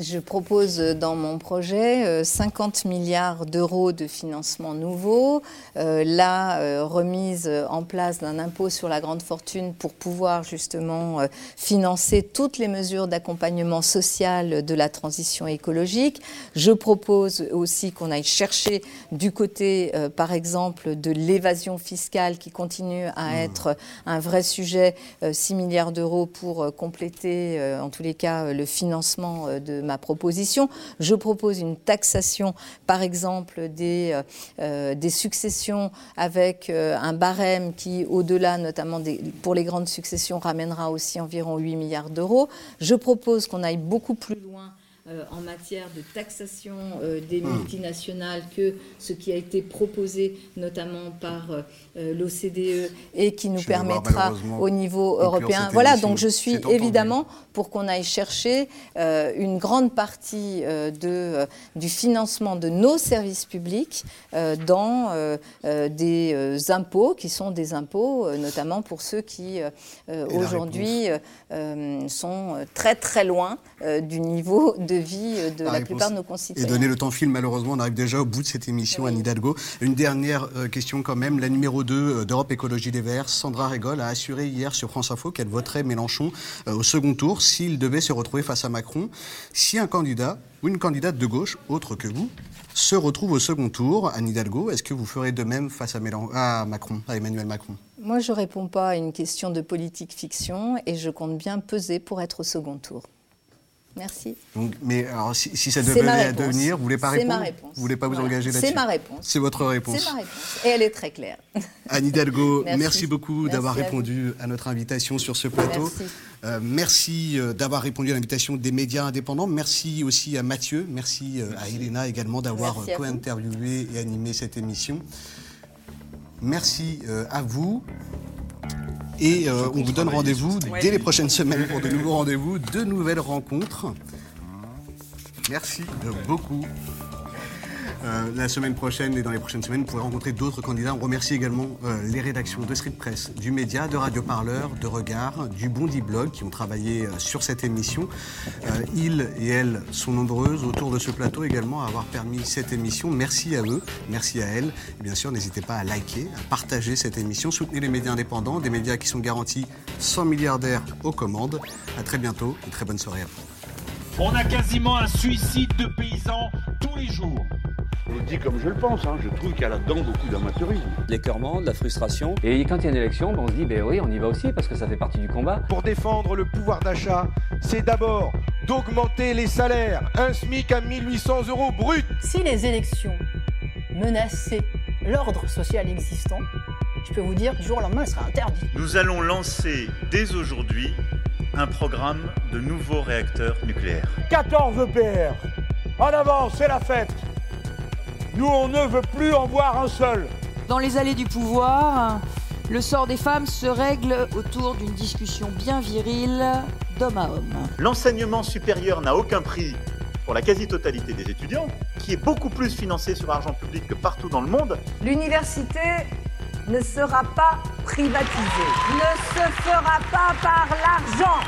Je propose euh, dans mon projet euh, 50 milliards d'euros de financement nouveau, euh, la euh, remise en place d'un impôt sur la grande fortune pour pouvoir justement euh, financer toutes les mesures d'accompagnement social de la transition écologique. Je propose aussi qu'on aille chercher du côté, euh, par exemple, de l'évasion fiscale qui continue à être un vrai sujet, euh, 6 milliards d'euros pour euh, compléter, euh, en tous les cas, euh, le financement euh, de ma proposition. Je propose une taxation, par exemple, des, euh, euh, successions avec euh, un barème qui, au-delà, notamment pour les grandes successions, ramènera aussi environ 8 milliards d'euros. Je propose qu'on aille beaucoup plus loin euh, en matière de taxation euh, des Hmm. multinationales que ce qui a été proposé notamment par euh, l'OCDE et qui nous Je permettra au niveau européen. Voilà, donc je suis évidemment pour qu'on aille chercher une grande partie de, du financement de nos services publics dans des impôts qui sont des impôts, notamment pour ceux qui aujourd'hui sont très très loin du niveau de vie euh, de la, plupart de nos concitoyens. Et donner le temps file, malheureusement, on arrive déjà au bout de cette émission, Anne Hidalgo. Une dernière euh, question quand même. La numéro 2 euh, d'Europe Écologie des Verts, Sandra Régol, a assuré hier sur France Info qu'elle voterait Mélenchon au second tour s'il devait se retrouver face à Macron. Si un candidat ou une candidate de gauche, autre que vous, se retrouve au second tour, Anne Hidalgo, est-ce que vous ferez de même face à, à Macron, à Emmanuel Macron? Moi, je ne réponds pas à une question de politique fiction et je compte bien peser pour être au second tour. Merci. mais alors, si, ça devait devenir, vous ne voulez pas répondre ma réponse. Vous voulez pas vous engager là-dessus C'est ma réponse. C'est votre réponse. C'est ma réponse. Et elle est très claire. [LAUGHS] Anne Hidalgo, [LAUGHS] merci, beaucoup d'avoir répondu à, notre invitation sur ce plateau. Merci, euh, merci euh, d'avoir répondu à l'invitation des médias indépendants. Merci aussi à Mathieu. Merci, euh, à Elena également d'avoir co-interviewé et animé cette émission. Merci à vous. Et euh, on vous donne rendez-vous dès les prochaines semaines pour de nouveaux rendez-vous, de nouvelles rencontres. Merci beaucoup. Euh, la semaine prochaine et dans les prochaines semaines, vous pourrez rencontrer d'autres candidats. On remercie également euh, les rédactions de Street Press, du Média, de Radio Parleur, de Regard, du Bondi Blog qui ont travaillé euh, sur cette émission. ils et elles sont nombreuses autour de ce plateau également à avoir permis cette émission. Merci à eux, merci à elles. Et bien sûr, n'hésitez pas à liker, à partager cette émission. Soutenez les médias indépendants, des médias qui sont garantis 100 milliardaires aux commandes. À très bientôt et très bonne soirée à vous. On a quasiment un suicide de paysans tous les jours. Je le dis comme je le pense, hein. je trouve qu'il y a là-dedans beaucoup d'amateurisme. L'écœurement, de la frustration. Et quand il y a une élection, ben, on se dit, ben oui, on y va aussi parce que ça fait partie du combat. Pour défendre le pouvoir d'achat, c'est d'abord d'augmenter les salaires. Un SMIC à 1800 euros brut. Si les élections menaçaient l'ordre social existant, je peux vous dire, du jour au lendemain, elle sera interdite. Nous allons lancer dès aujourd'hui un programme de nouveaux réacteurs nucléaires. 14 EPR. En avant, c'est la fête. Nous, on ne veut plus en voir un seul. Dans les allées du pouvoir, le sort des femmes se règle autour d'une discussion bien virile d'homme à homme. L'enseignement supérieur n'a aucun prix pour la quasi-totalité des étudiants, qui est beaucoup plus financé sur l'argent public que partout dans le monde. L'université ne sera pas privatisée, ne se fera pas par l'argent.